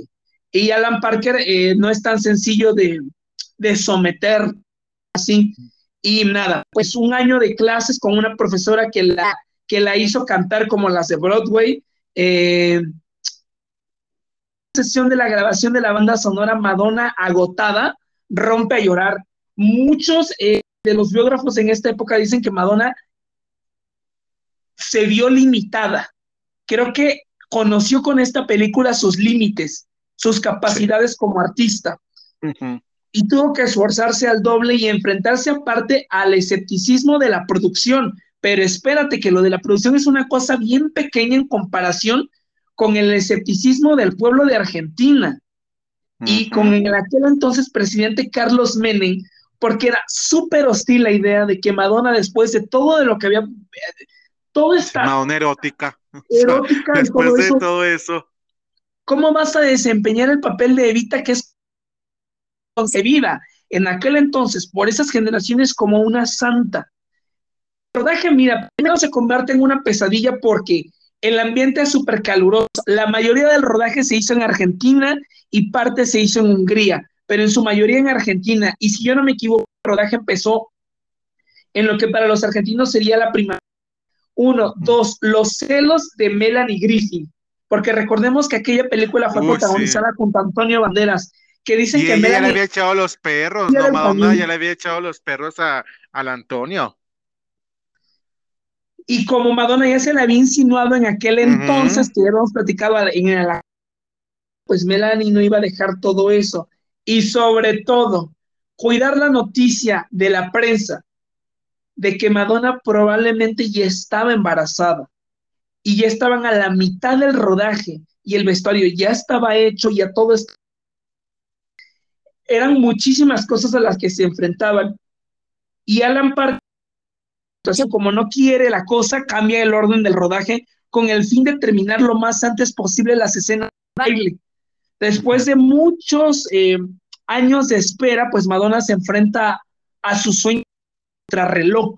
Y Alan Parker eh, no es tan sencillo de, someter así. Y nada, pues un año de clases con una profesora que la, que la hizo cantar como las de Broadway. Eh, sesión de la grabación de la banda sonora Madonna agotada, rompe a llorar. Muchos eh, de los biógrafos en esta época dicen que Madonna se vio limitada. Creo que conoció con esta película sus límites, sus capacidades como artista. Y tuvo que esforzarse al doble y enfrentarse aparte al escepticismo de la producción. Pero espérate que lo de la producción es una cosa bien pequeña en comparación con el escepticismo del pueblo de Argentina y con el aquel entonces presidente Carlos Menem, porque era súper hostil la idea de que Madonna, después de todo de lo que había, todo está... Madonna erótica. Erótica. después de todo eso. ¿Cómo vas a desempeñar el papel de Evita que es concebida en aquel entonces por esas generaciones como una santa? El rodaje, mira, primero se convierte en una pesadilla porque el ambiente es súper caluroso. La mayoría del rodaje se hizo en Argentina y parte se hizo en Hungría, pero en su mayoría en Argentina. Y si yo no me equivoco, el rodaje empezó en lo que para los argentinos sería la primavera. Uno, dos, los celos de Melanie Griffin, porque recordemos que aquella película fue protagonizada junto a Antonio Banderas, que dicen que ella ya le había echado los perros, no, Madonna ya le había echado los perros a, al Antonio. Y como Madonna ya se la había insinuado en aquel entonces, que ya habíamos platicado en el, pues Melanie no iba a dejar todo eso. Y sobre todo, cuidar la noticia de la prensa de que Madonna probablemente ya estaba embarazada y ya estaban a la mitad del rodaje y el vestuario ya estaba hecho, ya todo esto. Eran muchísimas cosas a las que se enfrentaban. Y Alan Parker entonces, como no quiere la cosa, cambia el orden del rodaje con el fin de terminar lo más antes posible las escenas de baile. Después de muchos eh, años de espera, pues Madonna se enfrenta a su sueño contra reloj.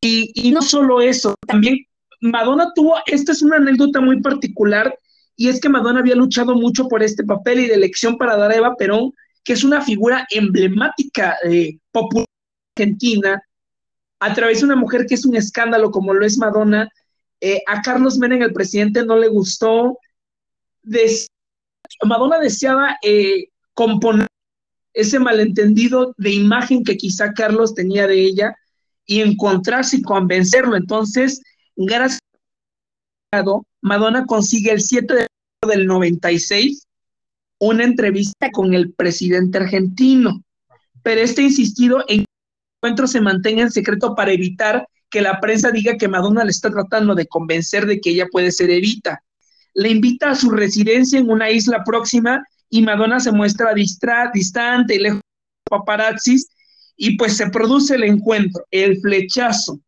Y, y no solo eso, también Madonna tuvo, esta es una anécdota muy particular, y es que Madonna había luchado mucho por este papel y de elección para dar a Eva Perón, que es una figura emblemática eh, popular argentina, a través de una mujer que es un escándalo como lo es Madonna, eh, a Carlos Menem, el presidente, no le gustó. Madonna deseaba eh, componer ese malentendido de imagen que quizá Carlos tenía de ella y encontrarse y convencerlo. Entonces, gracias Madonna consigue el 7 de del 96 una entrevista con el presidente argentino, pero este insistido en encuentro se mantenga en secreto para evitar que la prensa diga que Madonna le está tratando de convencer de que ella puede ser Evita. Le invita a su residencia en una isla próxima y Madonna se muestra distante y lejos de paparazzis y pues se produce el encuentro, el flechazo.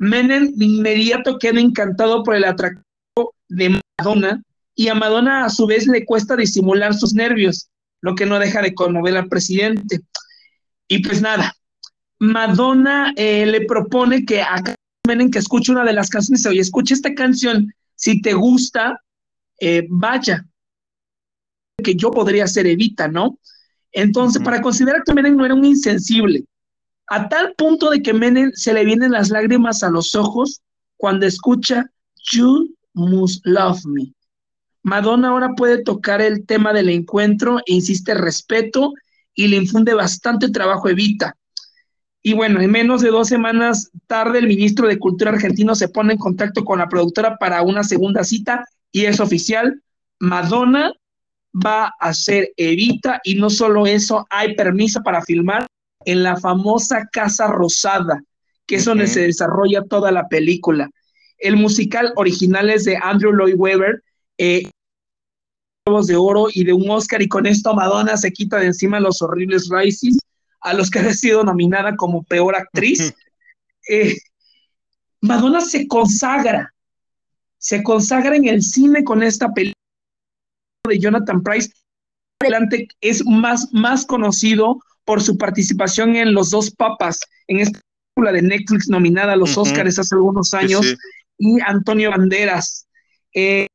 Menem de inmediato queda encantado por el atractivo de Madonna y a Madonna a su vez le cuesta disimular sus nervios, lo que no deja de conmover al presidente. Y pues nada, Madonna eh, le propone que a que escuche una de las canciones, oye, escuche esta canción, si te gusta, eh, vaya. que yo podría ser Evita, ¿no? Entonces, para considerar que Menem no era un insensible, a tal punto de que Menem se le vienen las lágrimas a los ojos cuando escucha You Must Love Me. Madonna ahora puede tocar el tema del encuentro e insiste respeto y le infunde bastante trabajo Evita. Y bueno, en menos de dos semanas tarde, el ministro de Cultura argentino se pone en contacto con la productora para una segunda cita y es oficial. Madonna va a ser Evita y no solo eso, hay permiso para filmar en la famosa Casa Rosada, que es donde se desarrolla toda la película. El musical original es de Andrew Lloyd Webber, eh, de oro y de un Oscar y con esto Madonna se quita de encima los horribles Rises a los que ha sido nominada como peor actriz. Eh, Madonna se consagra, se consagra en el cine con esta película de Jonathan Price. Adelante es más, más conocido por su participación en Los Dos Papas, en esta película de Netflix nominada a los Oscars hace algunos años, y Antonio Banderas. Eh,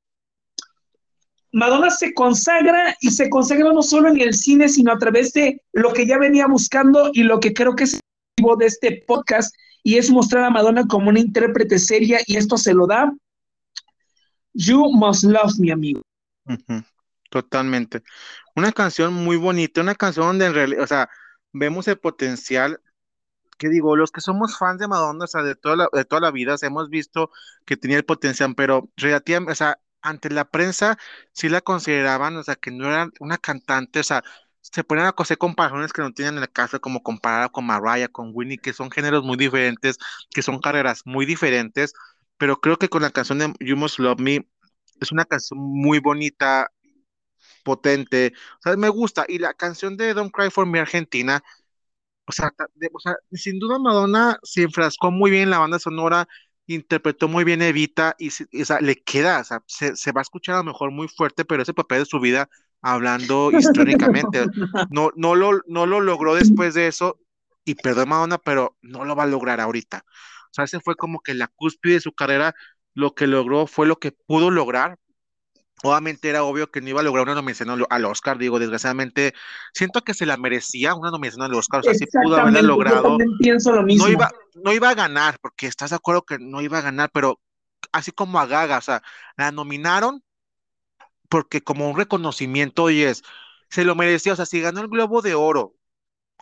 Madonna se consagra y se consagra no solo en el cine, sino a través de lo que ya venía buscando y lo que creo que es el motivo de este podcast, y es mostrar a Madonna como una intérprete seria, y esto se lo da You Must Love Me, amigo. Totalmente. Una canción muy bonita, una canción donde en realidad, o sea, vemos el potencial que digo, los que somos fans de Madonna, o sea, de toda la, de toda la vida, hemos visto que tenía el potencial, pero relativamente, o sea, ante la prensa sí la consideraban, o sea, que no era una cantante, o sea, se ponían a coser comparaciones que no tienen en el caso, como comparada con Mariah, con Winnie, que son géneros muy diferentes, que son carreras muy diferentes, pero creo que con la canción de You Must Love Me es una canción muy bonita, potente, o sea, me gusta. Y la canción de Don't Cry for Me Argentina, o sea, o sea, sin duda Madonna se enfrascó muy bien en la banda sonora, interpretó muy bien Evita y, o sea, le queda, o sea, se, va a escuchar a lo mejor muy fuerte, pero ese papel de su vida hablando históricamente, no, no, lo, no lo logró después de eso, y perdón Madonna, pero no lo va a lograr ahorita. O sea, ese fue como que la cúspide de su carrera, lo que logró fue lo que pudo lograr, Obviamente era obvio que no iba a lograr una nominación al Oscar, digo, desgraciadamente, siento que se la merecía una nominación al Oscar, o sea, si pudo haberla logrado. No iba, no iba a ganar, porque estás de acuerdo que no iba a ganar, pero así como a Gaga, o sea, la nominaron porque como un reconocimiento, oye, se lo merecía, o sea, si ganó el Globo de Oro,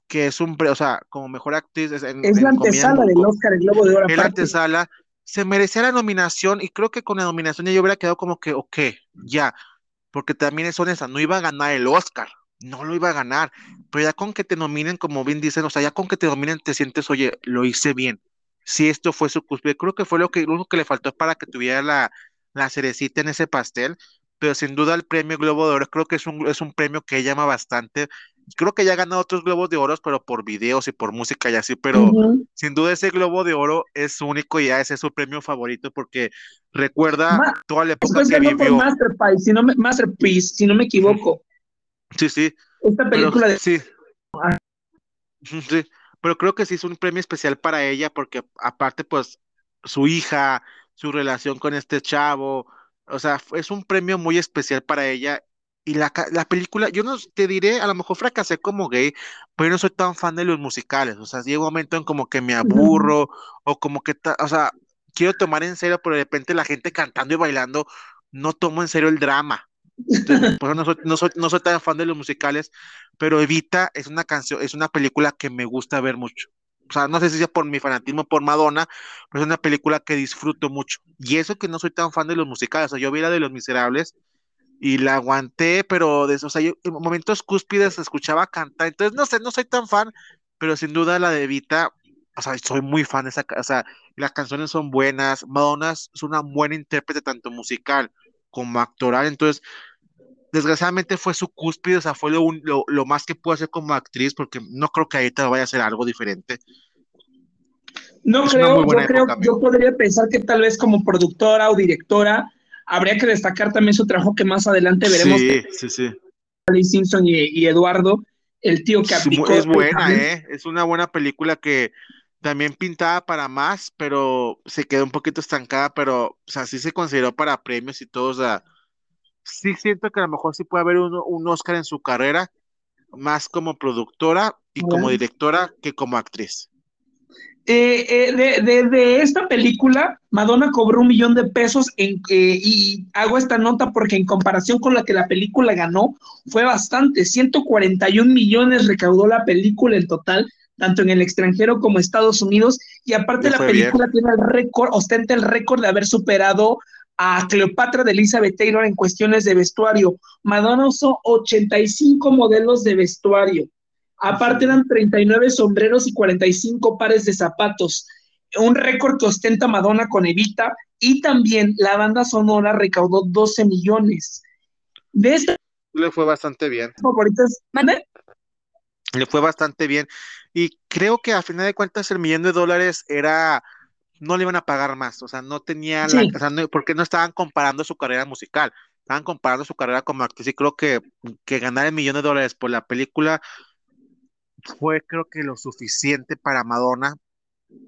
que es un, o sea, como mejor actriz. En, es la antesala del Oscar, el Globo de Oro. Es la antesala, se merecía la nominación y creo que con la nominación yo hubiera quedado como que, ok, ya, porque también es honesta, no iba a ganar el Oscar, no lo iba a ganar, pero ya con que te nominen, como bien dicen, o sea, ya con que te nominen te sientes, oye, lo hice bien. Si esto fue su cúspide, creo que fue lo que, lo único que le faltó para que tuviera la, la cerecita en ese pastel, pero sin duda el premio Globo de Oro creo que es un, es un premio que llama bastante creo que ya ha ganado otros globos de oro, pero por videos y por música y así, pero sin duda ese globo de oro es único y ya ese es su premio favorito porque recuerda toda la época que vivió. Masterpiece, si no me, Masterpiece, si no me equivoco. Sí, sí. Esta película de... Sí. Sí, pero creo que sí es un premio especial para ella porque aparte pues su hija, su relación con este chavo, o sea, es un premio muy especial para ella y la, la, película, yo no te diré, a lo mejor fracasé como gay, pero yo no soy tan fan de los musicales. O sea, llega un momento en como que me aburro, o como que, o sea, quiero tomar en serio, pero de repente la gente cantando y bailando, no tomo en serio el drama. por no soy, no, soy, no soy tan fan de los musicales, pero Evita es una canción, es una película que me gusta ver mucho. O sea, no sé si sea por mi fanatismo por Madonna, pero es una película que disfruto mucho. Y eso que no soy tan fan de los musicales. O sea, yo vi la de Los Miserables y la aguanté, pero de, o sea, yo, en momentos cúspides escuchaba cantar, entonces no sé, no soy tan fan, pero sin duda la de Vita, o sea, soy muy fan de esa, o sea, las canciones son buenas, Madonna es una buena intérprete tanto musical como actoral, entonces desgraciadamente fue su cúspide, o sea, fue lo, lo, más que pudo hacer como actriz, porque no creo que ahorita vaya a hacer algo diferente. No creo, yo creo, yo podría pensar que tal vez como productora o directora Habría que destacar también su trabajo que más adelante veremos. Sí, sí, sí. Ali Simpson y, Eduardo, el tío que aplicó. Es buena, ¿eh? Es una buena película que también pintaba para más, pero se quedó un poquito estancada, pero, o sea, sí se consideró para premios y todo, o sea, sí siento que a lo mejor sí puede haber un, un Oscar en su carrera, más como productora y como directora que como actriz. Eh, eh, de, de, esta película, Madonna cobró un millón de pesos en, eh, y hago esta nota porque en comparación con la que la película ganó, fue bastante. 141 millones recaudó la película en total, tanto en el extranjero como Estados Unidos. Y aparte la película tiene el récord, ostenta el récord de haber superado a Cleopatra de Elizabeth Taylor en cuestiones de vestuario. Madonna usó 85 modelos de vestuario. Aparte eran 39 sombreros y 45 pares de zapatos. Un récord que ostenta Madonna con Evita. Y también la banda sonora recaudó 12 millones. De esta... Le fue bastante bien. Favoritas. Le fue bastante bien. Y creo que a final de cuentas el millón de dólares era no le iban a pagar más, o sea, no tenía la, o sea, no, porque no estaban comparando su carrera musical, estaban comparando su carrera como actriz y creo que, que ganar el millón de dólares por la película fue creo que lo suficiente para Madonna,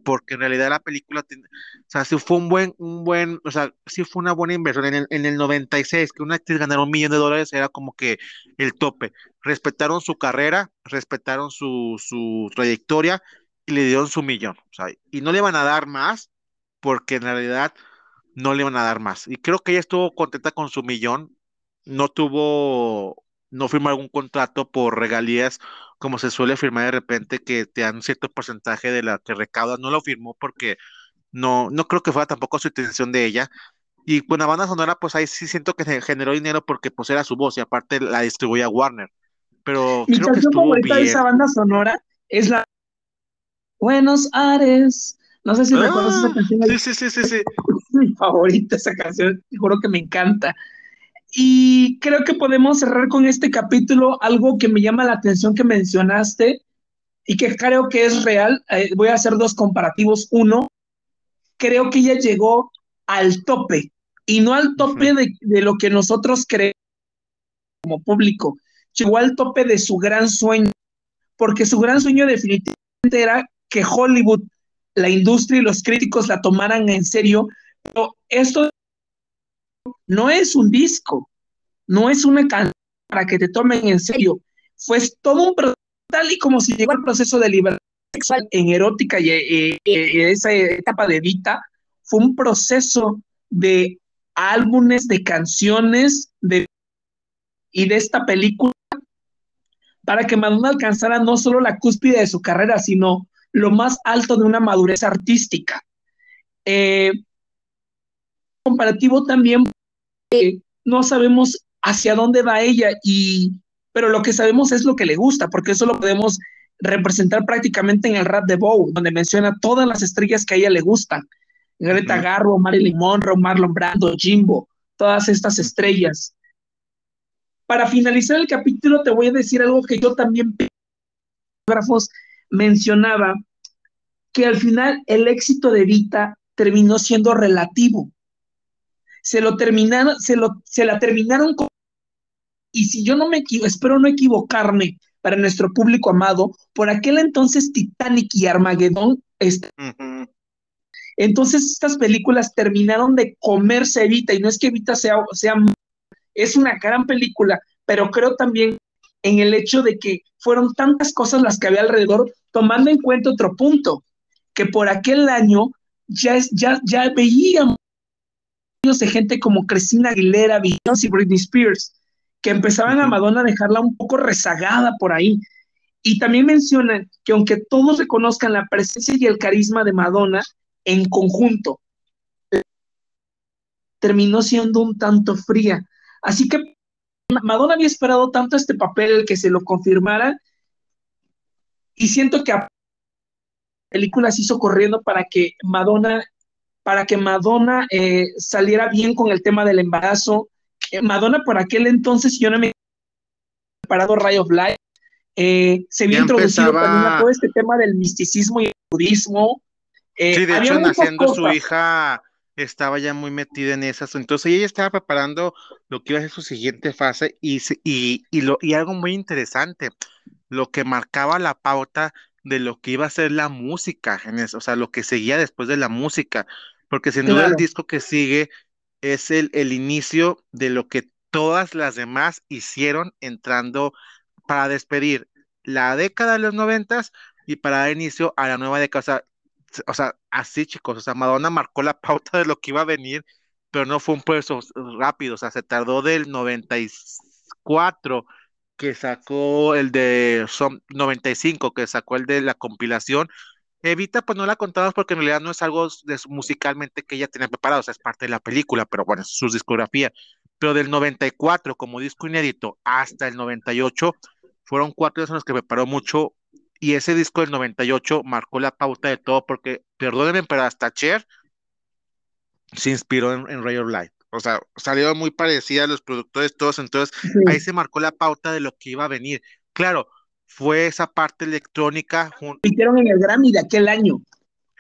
porque en realidad la película, o sea, sí fue un buen, un buen, o sea, sí fue una buena inversión. En el, en el 96, que una actriz ganara un millón de dólares era como que el tope. Respetaron su carrera, respetaron su, su trayectoria y le dieron su millón. O sea, y no le van a dar más, porque en realidad no le van a dar más. Y creo que ella estuvo contenta con su millón, no tuvo, no firmó algún contrato por regalías como se suele firmar de repente, que te dan cierto porcentaje de la que recauda, no lo firmó porque no, no creo que fuera tampoco su intención de ella. Y con la banda sonora, pues ahí sí siento que generó dinero porque pues era su voz y aparte la distribuía Warner. Pero Mi creo que canción estuvo favorita de bien. esa banda sonora es la Buenos Aires. No sé si recuerdas Ah, esa canción. sí, sí, sí, sí, sí. Es mi favorita esa canción. Te juro que me encanta. Y creo que podemos cerrar con este capítulo algo que me llama la atención que mencionaste y que creo que es real. Eh, voy a hacer dos comparativos. Uno, creo que ella llegó al tope y no al tope de, de lo que nosotros creemos como público. Llegó al tope de su gran sueño, porque su gran sueño definitivamente era que Hollywood, la industria y los críticos la tomaran en serio. Pero esto no es un disco, no es una canción para que te tomen en serio. Fue todo un proceso, tal y como si llegó el proceso de libertad sexual en erótica y, y- y esa etapa de Vita, fue un proceso de álbumes, de canciones, de, y de esta película para que Madonna alcanzara no solo la cúspide de su carrera, sino lo más alto de una madurez artística. Eh, comparativo también eh, no sabemos hacia dónde va ella y pero lo que sabemos es lo que le gusta porque eso lo podemos representar prácticamente en el rap de Bow donde menciona todas las estrellas que a ella le gustan Greta. Garbo, Marilyn Monroe, Marlon Brando, Jimbo, todas estas estrellas. Para finalizar el capítulo te voy a decir algo que yo también mencionaba que al final el éxito de Vita terminó siendo relativo se lo terminaron, se, lo, se la terminaron con... Y si yo no me equivoco, espero no equivocarme para nuestro público amado, por aquel entonces Titanic y Armagedón, est Ujú. entonces estas películas terminaron de comerse Evita, y no es que Evita sea, sea, es una gran película, pero creo también en el hecho de que fueron tantas cosas las que había alrededor, tomando en cuenta otro punto, que por aquel año ya, es, ya, ya veíamos de gente como Cristina Aguilera, Beyoncé y Britney Spears, que empezaban a Madonna a dejarla un poco rezagada por ahí. Y también mencionan que aunque todos reconozcan la presencia y el carisma de Madonna en conjunto, terminó siendo un tanto fría. Así que Madonna había esperado tanto este papel que se lo confirmara y siento que a película se hizo corriendo para que Madonna para que Madonna eh, saliera bien con el tema del embarazo. Eh, Madonna por aquel entonces, yo no me he preparado Ray of Light, eh, se había introducido empezaba- también a todo este tema del misticismo y el budismo. Sí, de hecho, naciendo su hija estaba ya muy metida en esas. Entonces ella estaba preparando lo que iba a ser su siguiente fase y, y, y, lo, y algo muy interesante, lo que marcaba la pauta de lo que iba a ser la música, en eso, o sea, lo que seguía después de la música, porque sin duda el disco que sigue es el, el inicio de lo que todas las demás hicieron entrando para despedir la década de los noventas y para dar inicio a la nueva década. O sea, así chicos, o sea, Madonna marcó la pauta de lo que iba a venir, pero no fue un proceso rápido, o sea, se tardó del 94 que sacó el de son 95, que sacó el de la compilación. Evita, pues no la contamos porque en realidad no es algo musicalmente que ella tenía preparado, o sea, es parte de la película, pero bueno, es su discografía. Pero del 94 como disco inédito hasta el 98 fueron cuatro años en los que preparó mucho y ese disco del 98 marcó la pauta de todo porque, perdónenme, pero hasta Cher se inspiró en, en Ray of Light. O sea, salió muy parecida a los productores todos, entonces ahí se marcó la pauta de lo que iba a venir. Claro, fue esa parte electrónica. Hicieron en el Grammy de aquel año.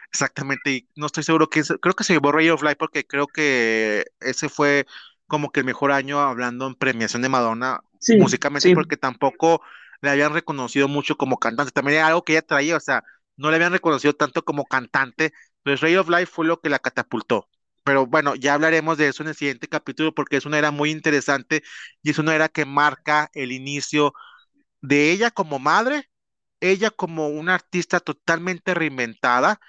Exactamente, y no estoy seguro que creo que se llevó Ray of Light porque creo que ese fue como que el mejor año hablando en premiación de Madonna musicalmente, porque tampoco le habían reconocido mucho como cantante. También era algo que ella traía, o sea, no le habían reconocido tanto como cantante, pero Ray of Life fue lo que la catapultó. Pero bueno, ya hablaremos de eso en el siguiente capítulo porque es una era muy interesante y es una era que marca el inicio de ella como madre, ella como una artista totalmente reinventada.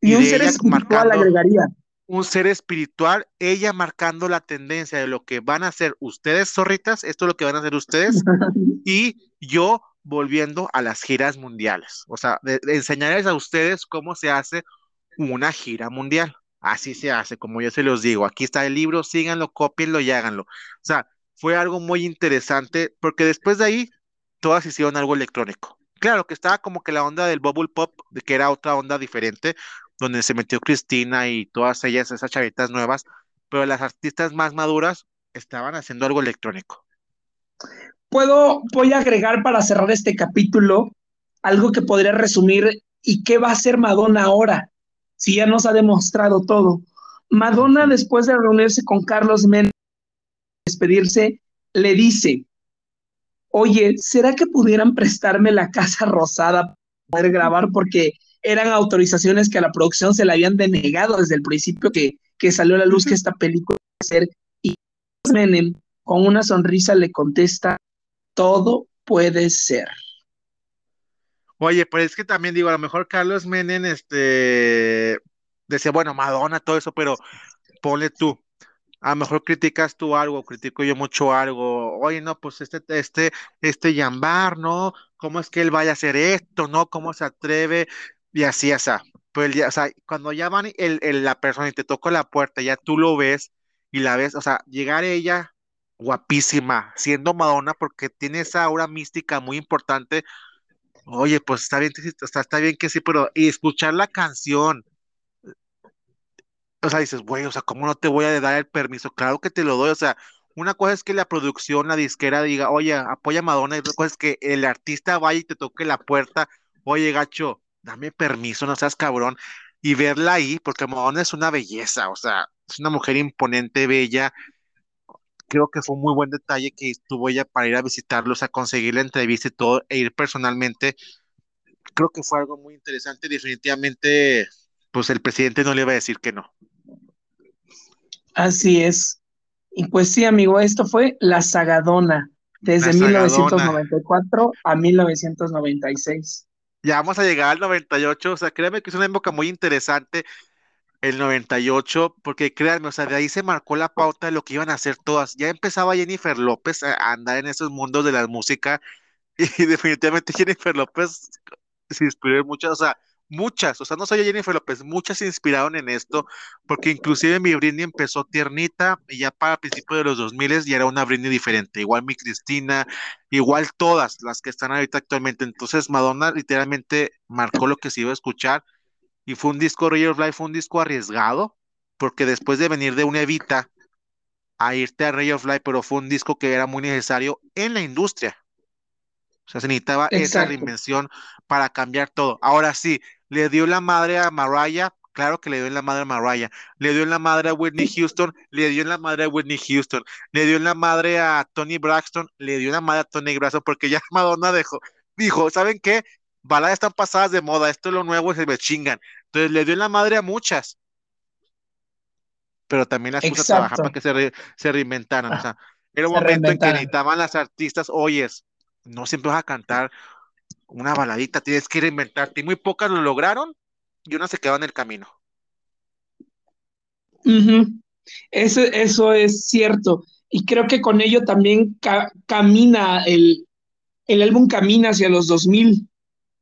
Y, un ser espiritual agregaría. Un ser espiritual, ella marcando la tendencia de lo que van a hacer ustedes, zorritas, esto es lo que van a hacer ustedes, y yo volviendo a las giras mundiales. O sea, de, enseñarles a ustedes cómo se hace una gira mundial. Así se hace, como yo se los digo. Aquí está el libro, síganlo, copienlo y háganlo. O sea, fue algo muy interesante porque después de ahí todas hicieron algo electrónico. Claro que estaba como que la onda del bubble pop, que era otra onda diferente, donde se metió Cristina y todas ellas, esas chavitas nuevas, pero las artistas más maduras estaban haciendo algo electrónico. Puedo, voy a agregar para cerrar este capítulo algo que podría resumir y qué va a hacer Madonna ahora, si ya nos ha demostrado todo. Madonna, después de reunirse con Carlos Menem, despedirse, le dice, oye, ¿será que pudieran prestarme la casa rosada para poder grabar? Porque eran autorizaciones que a la producción se le habían denegado desde el principio que, que salió a la luz que esta película iba a ser. Y Menem, con una sonrisa, le contesta, todo puede ser. Oye, pues es que también digo, a lo mejor Carlos Menem, este, decía, bueno, Madonna, todo eso, pero ponle tú, a lo mejor criticas tú algo, critico yo mucho algo, oye, no, pues este, este, este Yambar, ¿no? ¿Cómo es que él vaya a hacer esto, no? ¿Cómo se atreve? Y así, o sea, pues ya, o sea, cuando llaman el, el, la persona y te toca la puerta, ya tú lo ves y la ves, o sea, llegar ella guapísima, siendo Madonna, porque tiene esa aura mística muy importante. Oye, pues está bien, está, está bien que sí, pero y escuchar la canción, o sea, dices, güey, o sea, ¿cómo no te voy a dar el permiso? Claro que te lo doy, o sea, una cosa es que la producción, la disquera diga, oye, apoya a Madonna, y otra cosa es que el artista vaya y te toque la puerta, oye, gacho, dame permiso, no seas cabrón, y verla ahí, porque Madonna es una belleza, o sea, es una mujer imponente, bella, creo que fue un muy buen detalle que estuvo ella para ir a visitarlos, a conseguir la entrevista y todo, e ir personalmente, creo que fue algo muy interesante, definitivamente, pues el presidente no le iba a decir que no. Así es. Y pues sí, amigo, esto fue La Sagadona, desde 1994 a 1996. Ya vamos a llegar al 98, o sea, créanme que es una época muy interesante el 98, porque créanme, o sea, de ahí se marcó la pauta de lo que iban a hacer todas. Ya empezaba Jennifer López a andar en esos mundos de la música y definitivamente Jennifer López se inspiró en muchas, o sea, muchas, o sea, no soy Jennifer López, muchas se inspiraron en esto, porque inclusive mi Britney empezó tiernita y ya para principios de los 2000 ya era una Britney diferente, igual mi Cristina, igual todas las que están ahorita actualmente. Entonces Madonna literalmente marcó lo que se iba a escuchar y fue un disco, Ray of Life fue un disco arriesgado, porque después de venir de una Evita a irte a Ray of Life, pero fue un disco que era muy necesario en la industria. O sea, se necesitaba esa reinvención para cambiar todo. Ahora sí, le dio la madre a Mariah, claro que le dio en la madre a Mariah, le dio en la madre a Whitney Houston, le dio en la madre a Whitney Houston, le dio en la madre a Tony Braxton, le dio en la madre a Tony Braxton, porque ya Madonna dejó, dijo, ¿saben qué? Baladas están pasadas de moda, esto es lo nuevo y se me chingan. Entonces le dio en la madre a muchas. Pero también las puso a trabajar para que se, se reinventaran. O sea, Era un Se momento en que necesitaban las artistas, oyes, no siempre vas a cantar una baladita, tienes que reinventarte. Y muy pocas lo lograron y una se quedó en el camino. Ujú. Eso, eso es cierto. Y creo que con ello también ca- camina el, el álbum camina hacia los 2000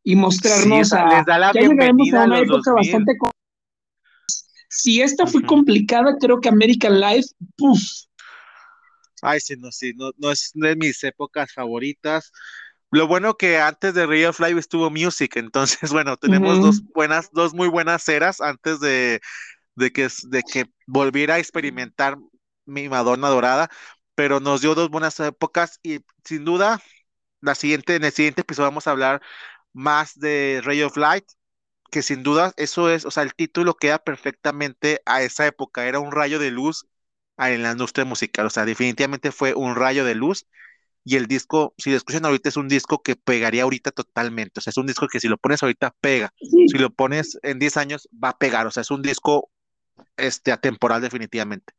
y Sí, mostrarnos sea, a... les da la Ya llegaremos bienvenida a a una los época 2000. bastante... co- Si esta fue complicada, creo que American Life, puf, Ay, sí, no, sí, no, no es de mis épocas favoritas. Lo bueno que antes de Ray of Life estuvo Music, entonces, bueno, tenemos dos buenas, dos muy buenas eras antes de, de que, de que volviera a experimentar mi Madonna dorada, pero nos dio dos buenas épocas y sin duda, la siguiente, en el siguiente episodio vamos a hablar más de Ray of Light, que sin duda eso es, o sea, el título queda perfectamente a esa época, era un rayo de luz en la industria musical, o sea, definitivamente fue un rayo de luz y el disco, si lo escuchan ahorita, es un disco que pegaría ahorita totalmente, o sea, es un disco que si lo pones ahorita pega, si lo pones en 10 años va a pegar, o sea, es un disco este, atemporal definitivamente.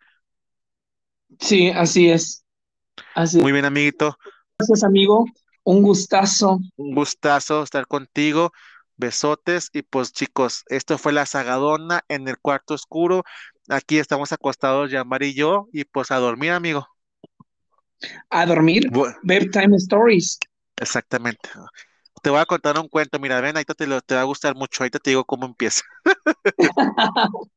sí, así es. Así Muy bien, amiguito, Gracias, amigo. Un gustazo. un gustazo estar contigo. Besotes y pues chicos, esto fue la Sagadona en el cuarto oscuro. Aquí estamos acostados, Yamar y yo, y pues a dormir, amigo. A dormir. Bedtime Stories. Exactamente. Te voy a contar un cuento. Mira, ven, ahorita te, te va a gustar mucho. Ahorita te digo cómo empieza.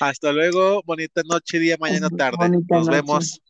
Hasta luego. Bonita noche, día, mañana, tarde. Nos vemos.